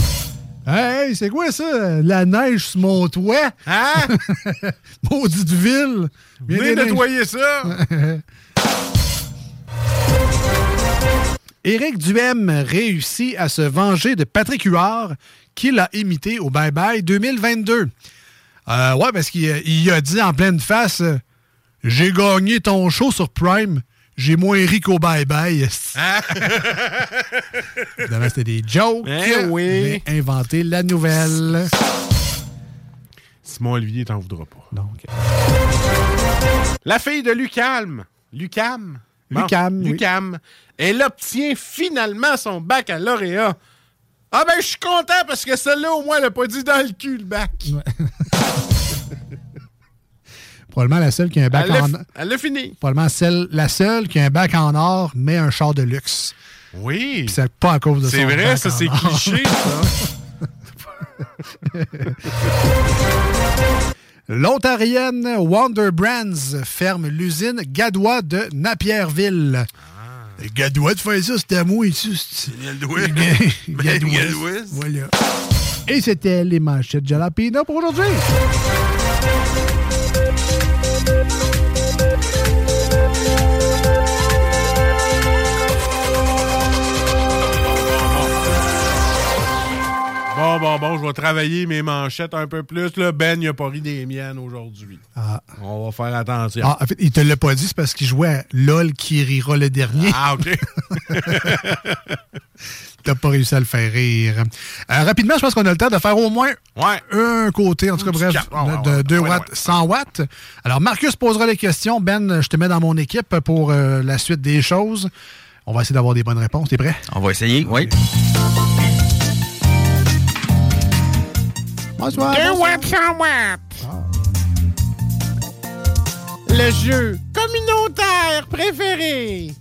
Hey, c'est quoi ça? La neige sur mon toit? Hein? Maudite ville! Viens Venez nettoyer ça! Éric Duhem réussit à se venger de Patrick Huard, qui l'a imité au Bye Bye 2022. Euh, ouais, parce qu'il il a dit en pleine face J'ai gagné ton show sur Prime, j'ai moins ri qu'au Bye Bye. Évidemment, c'était des jokes. Eh oui. J'ai inventé la nouvelle. Simon Olivier t'en voudra pas. Donc. La fille de Lucam. Lucam? Bon, Lucam, oui. Lucam. Elle obtient finalement son baccalauréat. Ah ben, je suis content parce que celle-là, au moins, elle a pas dit dans le cul, le bac. Probablement la seule qui a un bac Elle en f- elle l'a fini. Probablement celle, la seule qui a un bac en or, mais un char de luxe. Oui. Puis c'est pas à cause de C'est son vrai, bac ça, c'est or. cliché, ça. L'Ontarienne Wonder Brands ferme l'usine Gadois de Napierville. Ah. Gadois de faire ça, c'était à moi ici. c'est- Gadois. Gadois. Gadois. Voilà. Et c'était les manchettes Jalapino pour aujourd'hui. Bon, bon, bon, je vais travailler mes manchettes un peu plus. Là. Ben, il a pas ri des miennes aujourd'hui. Ah. On va faire attention. Ah, en fait, il te l'a pas dit, c'est parce qu'il jouait à LOL qui rira le dernier. Ah, OK. T'as pas réussi à le faire rire. Euh, rapidement, je pense qu'on a le temps de faire au moins un côté, en tout cas, bref, ah, ouais, de ouais, 2 ouais, watts, 100 watts. Alors, Marcus posera les questions. Ben, je te mets dans mon équipe pour euh, la suite des choses. On va essayer d'avoir des bonnes réponses. T'es prêt? On va essayer, oui. Bonsoir. Deux bonsoir. watts, 100 watts. Le jeu communautaire préféré.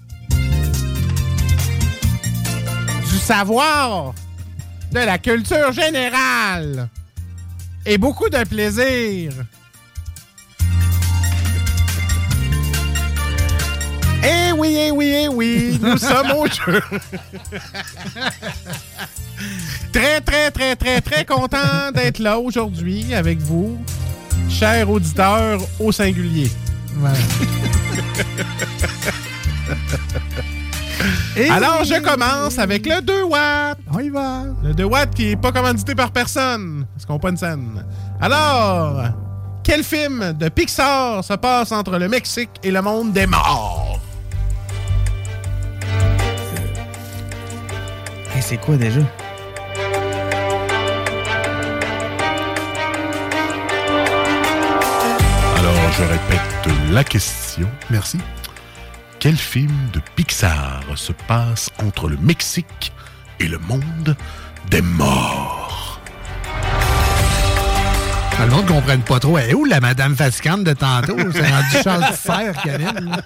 Du savoir, de la culture générale et beaucoup de plaisir. Eh oui, eh oui, eh oui, nous sommes au jeu. Très, très, très, très, très content d'être là aujourd'hui avec vous, chers auditeurs au singulier. Et Alors, je commence avec le 2 watts. On y va. Le 2 watts qui est pas commandité par personne. Parce qu'on pas une scène. Alors, quel film de Pixar se passe entre le Mexique et le monde des morts? C'est quoi déjà? Alors, je répète la question. Merci. Quel film de Pixar se passe entre le Mexique et le monde des morts? Ah, Le monde ne comprenne pas trop. Elle est où la Madame Fatigante de tantôt? C'est rendu Charles Fer, Karine. là.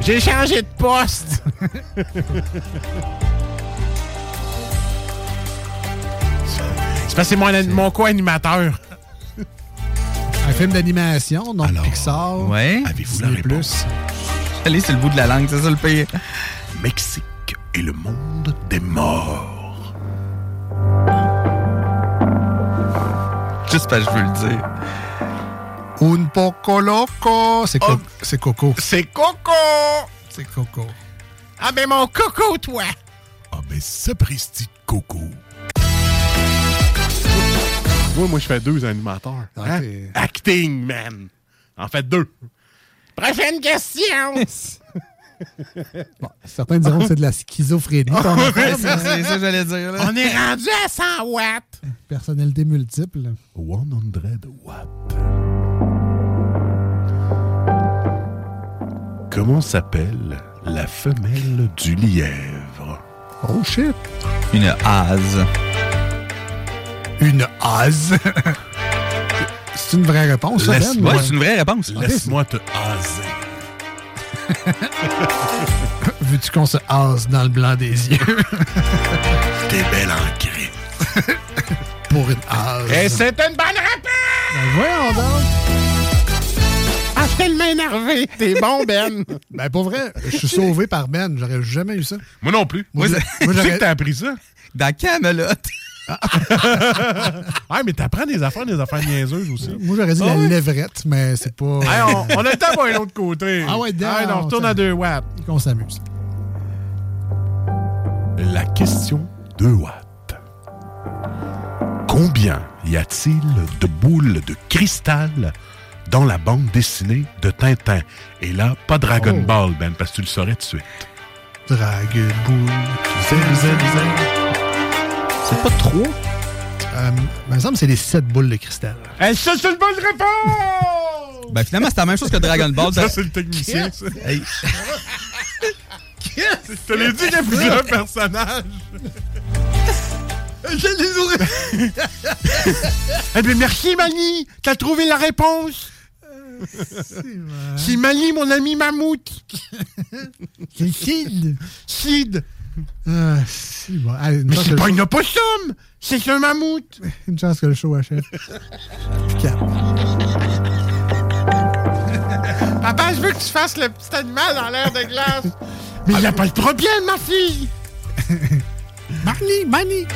J'ai changé de poste. C'est parce que c'est mon, mon co-animateur. Un film d'animation, donc Pixar. Ouais. Avez-vous la réponse? Allez, c'est le bout de la langue, c'est ça le pire. Mexique et le monde des morts. Juste parce que je veux le dire. Un poco loco. C'est co- c'est Coco. C'est Coco! C'est Coco. Ah ben mon coco, toi! Ah ben, sapristi coco. Moi, moi, je fais deux animateurs. Hein? t'es- Acting, man. En fait, deux. Prochaine question! Certains diront que c'est de la schizophrénie. ton affaire, Ouais, ça, mais- c'est ça que j'allais dire. Là. On est rendu à 100 watts! Personnalité multiple. 100 watts. Comment s'appelle la femelle du lièvre? Oh shit. Une hase. Une hase. c'est une vraie réponse, ça, Ben? ouais, Ouais. c'est une vraie réponse. Laisse-moi te haser. Veux-tu qu'on se hase dans le blanc des yeux? T'es belle en gris. Pour une hase. Et c'est une bonne réponse! Ben, voyons donc. Ah, je suis tellement énervé. T'es bon, Ben. Ben, pour vrai, je suis sauvé par Ben. J'aurais jamais eu ça. Moi non plus. Moi, Moi, tu sais que t'as appris ça? Dans Camelot. ouais, mais t'apprends des affaires, des affaires niaiseuses aussi. Moi, j'aurais dit Ah la ouais? levrette, mais c'est pas. Hey, on, on a le temps pour un autre côté. Ah ouais, Hey, down, on retourne à 2 watts. Qu'on s'amuse. La question 2 watts. Combien y a-t-il de boules de cristal dans la bande dessinée de Tintin? Et là, pas Dragon Oh. Ball, Ben, parce que tu le saurais tout de suite. Dragon Ball. C'est pas trop? Euh, il me semble que c'est les sept boules de cristal. Hey, ça, c'est une bonne réponse! Ben finalement, c'est la même chose que Dragon Ball. Ça, c'est le technicien, ça. Hey. Je te l'ai dit qu'il y a plusieurs personnages. Je les Eh bien, merci, Mani. T'as trouvé la réponse? C'est Mani, mon ami mammouth. C'est Sid. Sid. Ah, si, bon. Ah, Mais c'est pas le une opossum. C'est un mammouth. Une chance que le show achève. Papa, je veux que tu fasses le petit animal dans l'air de glace. Mais il n'y a pas de problème, ma fille. Mani, Mani.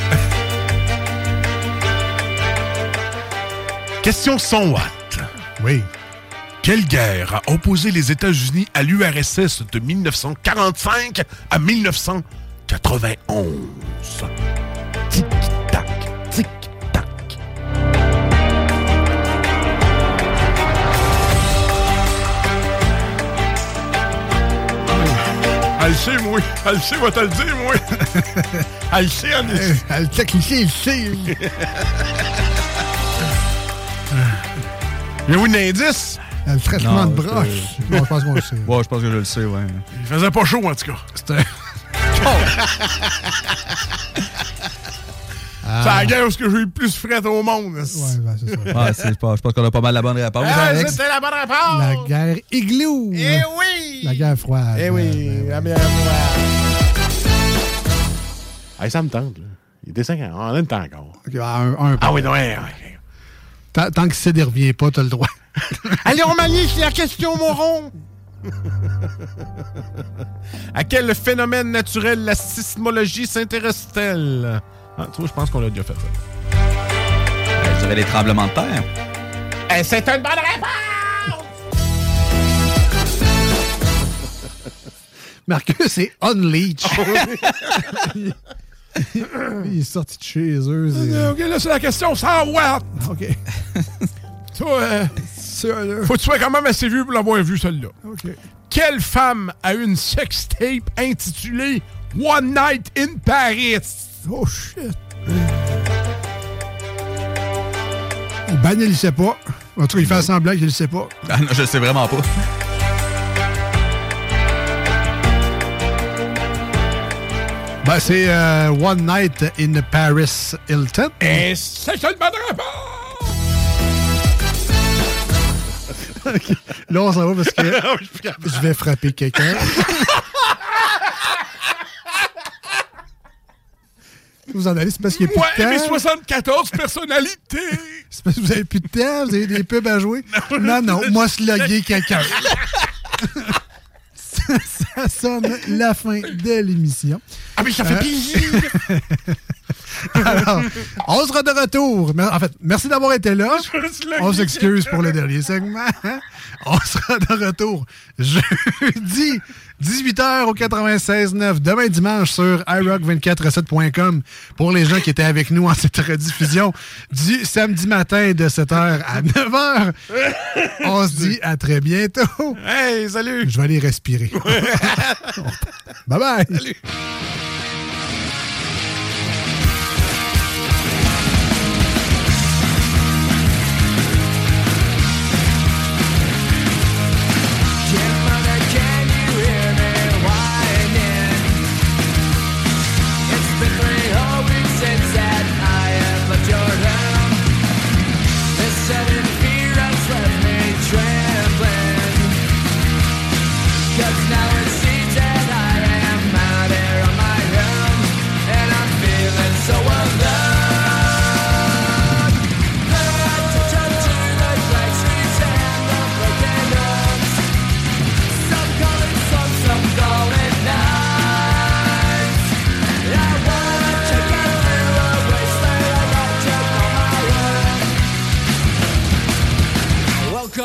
Question 100 watts. Oui. Quelle guerre a opposé les États-Unis à l'URSS de 1945 à 1991? Tic-tac, tic-tac. Elle sait, moi. Elle sait, va te le dire, moi. Elle sait, en Euh, Le technicien, il sait. Il y a où un indice? Le traitement Non, de broche. c'est- Non, je pense qu'on le sait. Ouais, je pense que je le sais, ouais. Il faisait pas chaud, en tout cas. C'était. C'est la guerre où est-ce que j'ai eu le plus frais au monde. Ouais, ben, c'est ça. Ouais, c'est pas- je pense qu'on a pas mal la bonne réponse. Ah, Alex. c'était la bonne réponse! La guerre igloo. Eh oui! La guerre froide. Eh oui, la bière froide. Hey, ça me tente, là. Il était 5 ans. On a le temps encore. Un, un Ah oui, non, ouais, ouais. Tant, tant que ne revient pas, t'as le droit. Allez, on manie, c'est la question, mon rond! À quel phénomène naturel la sismologie s'intéresse-t-elle? Ah, tu vois, je pense qu'on l'a déjà fait, ça. Euh, Je dirais les tremblements de terre. C'est une bonne réponse! Marcus, c'est Unleash. Il est sorti de chez eux. OK, là, c'est la question 100 watts! OK. Toi, euh, Ça, là. faut que tu sois quand même assez vieux pour l'avoir vu, celle-là. OK. Quelle femme a une sextape intitulée One Night in Paris? Oh, shit. Ben, il le sait pas. En tout cas, il fait semblant qu'il le sait pas. Ah non, je sais vraiment pas. Ben, c'est euh, One Night in Paris Hilton. Et c'est une bonne réponse! Là, on s'en va parce que Ah je vais frapper quelqu'un. Vous en allez, c'est parce qu'il n'y a plus Ouais, de mais temps. 74 personnalités! C'est parce que vous avez plus de temps, vous avez des pubs à jouer. Non, non, moi, sloguer quelqu'un. ça, ça sonne la fin de l'émission. Ah, mais ça fait Euh, plaisir! Alors, on sera de retour. En fait, merci d'avoir été là. On s'excuse pour le dernier segment. On sera de retour jeudi, 18h au 96.9, demain dimanche sur iRock247.com pour les gens qui étaient avec nous en cette rediffusion du samedi matin de 7h à 9h. On se dit à très bientôt. Hey, salut! Je vais aller respirer. bye bye. Can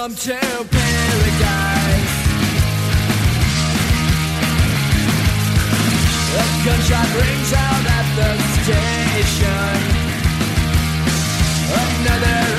Welcome to paradise. A gunshot rings out at the station. Another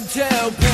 club till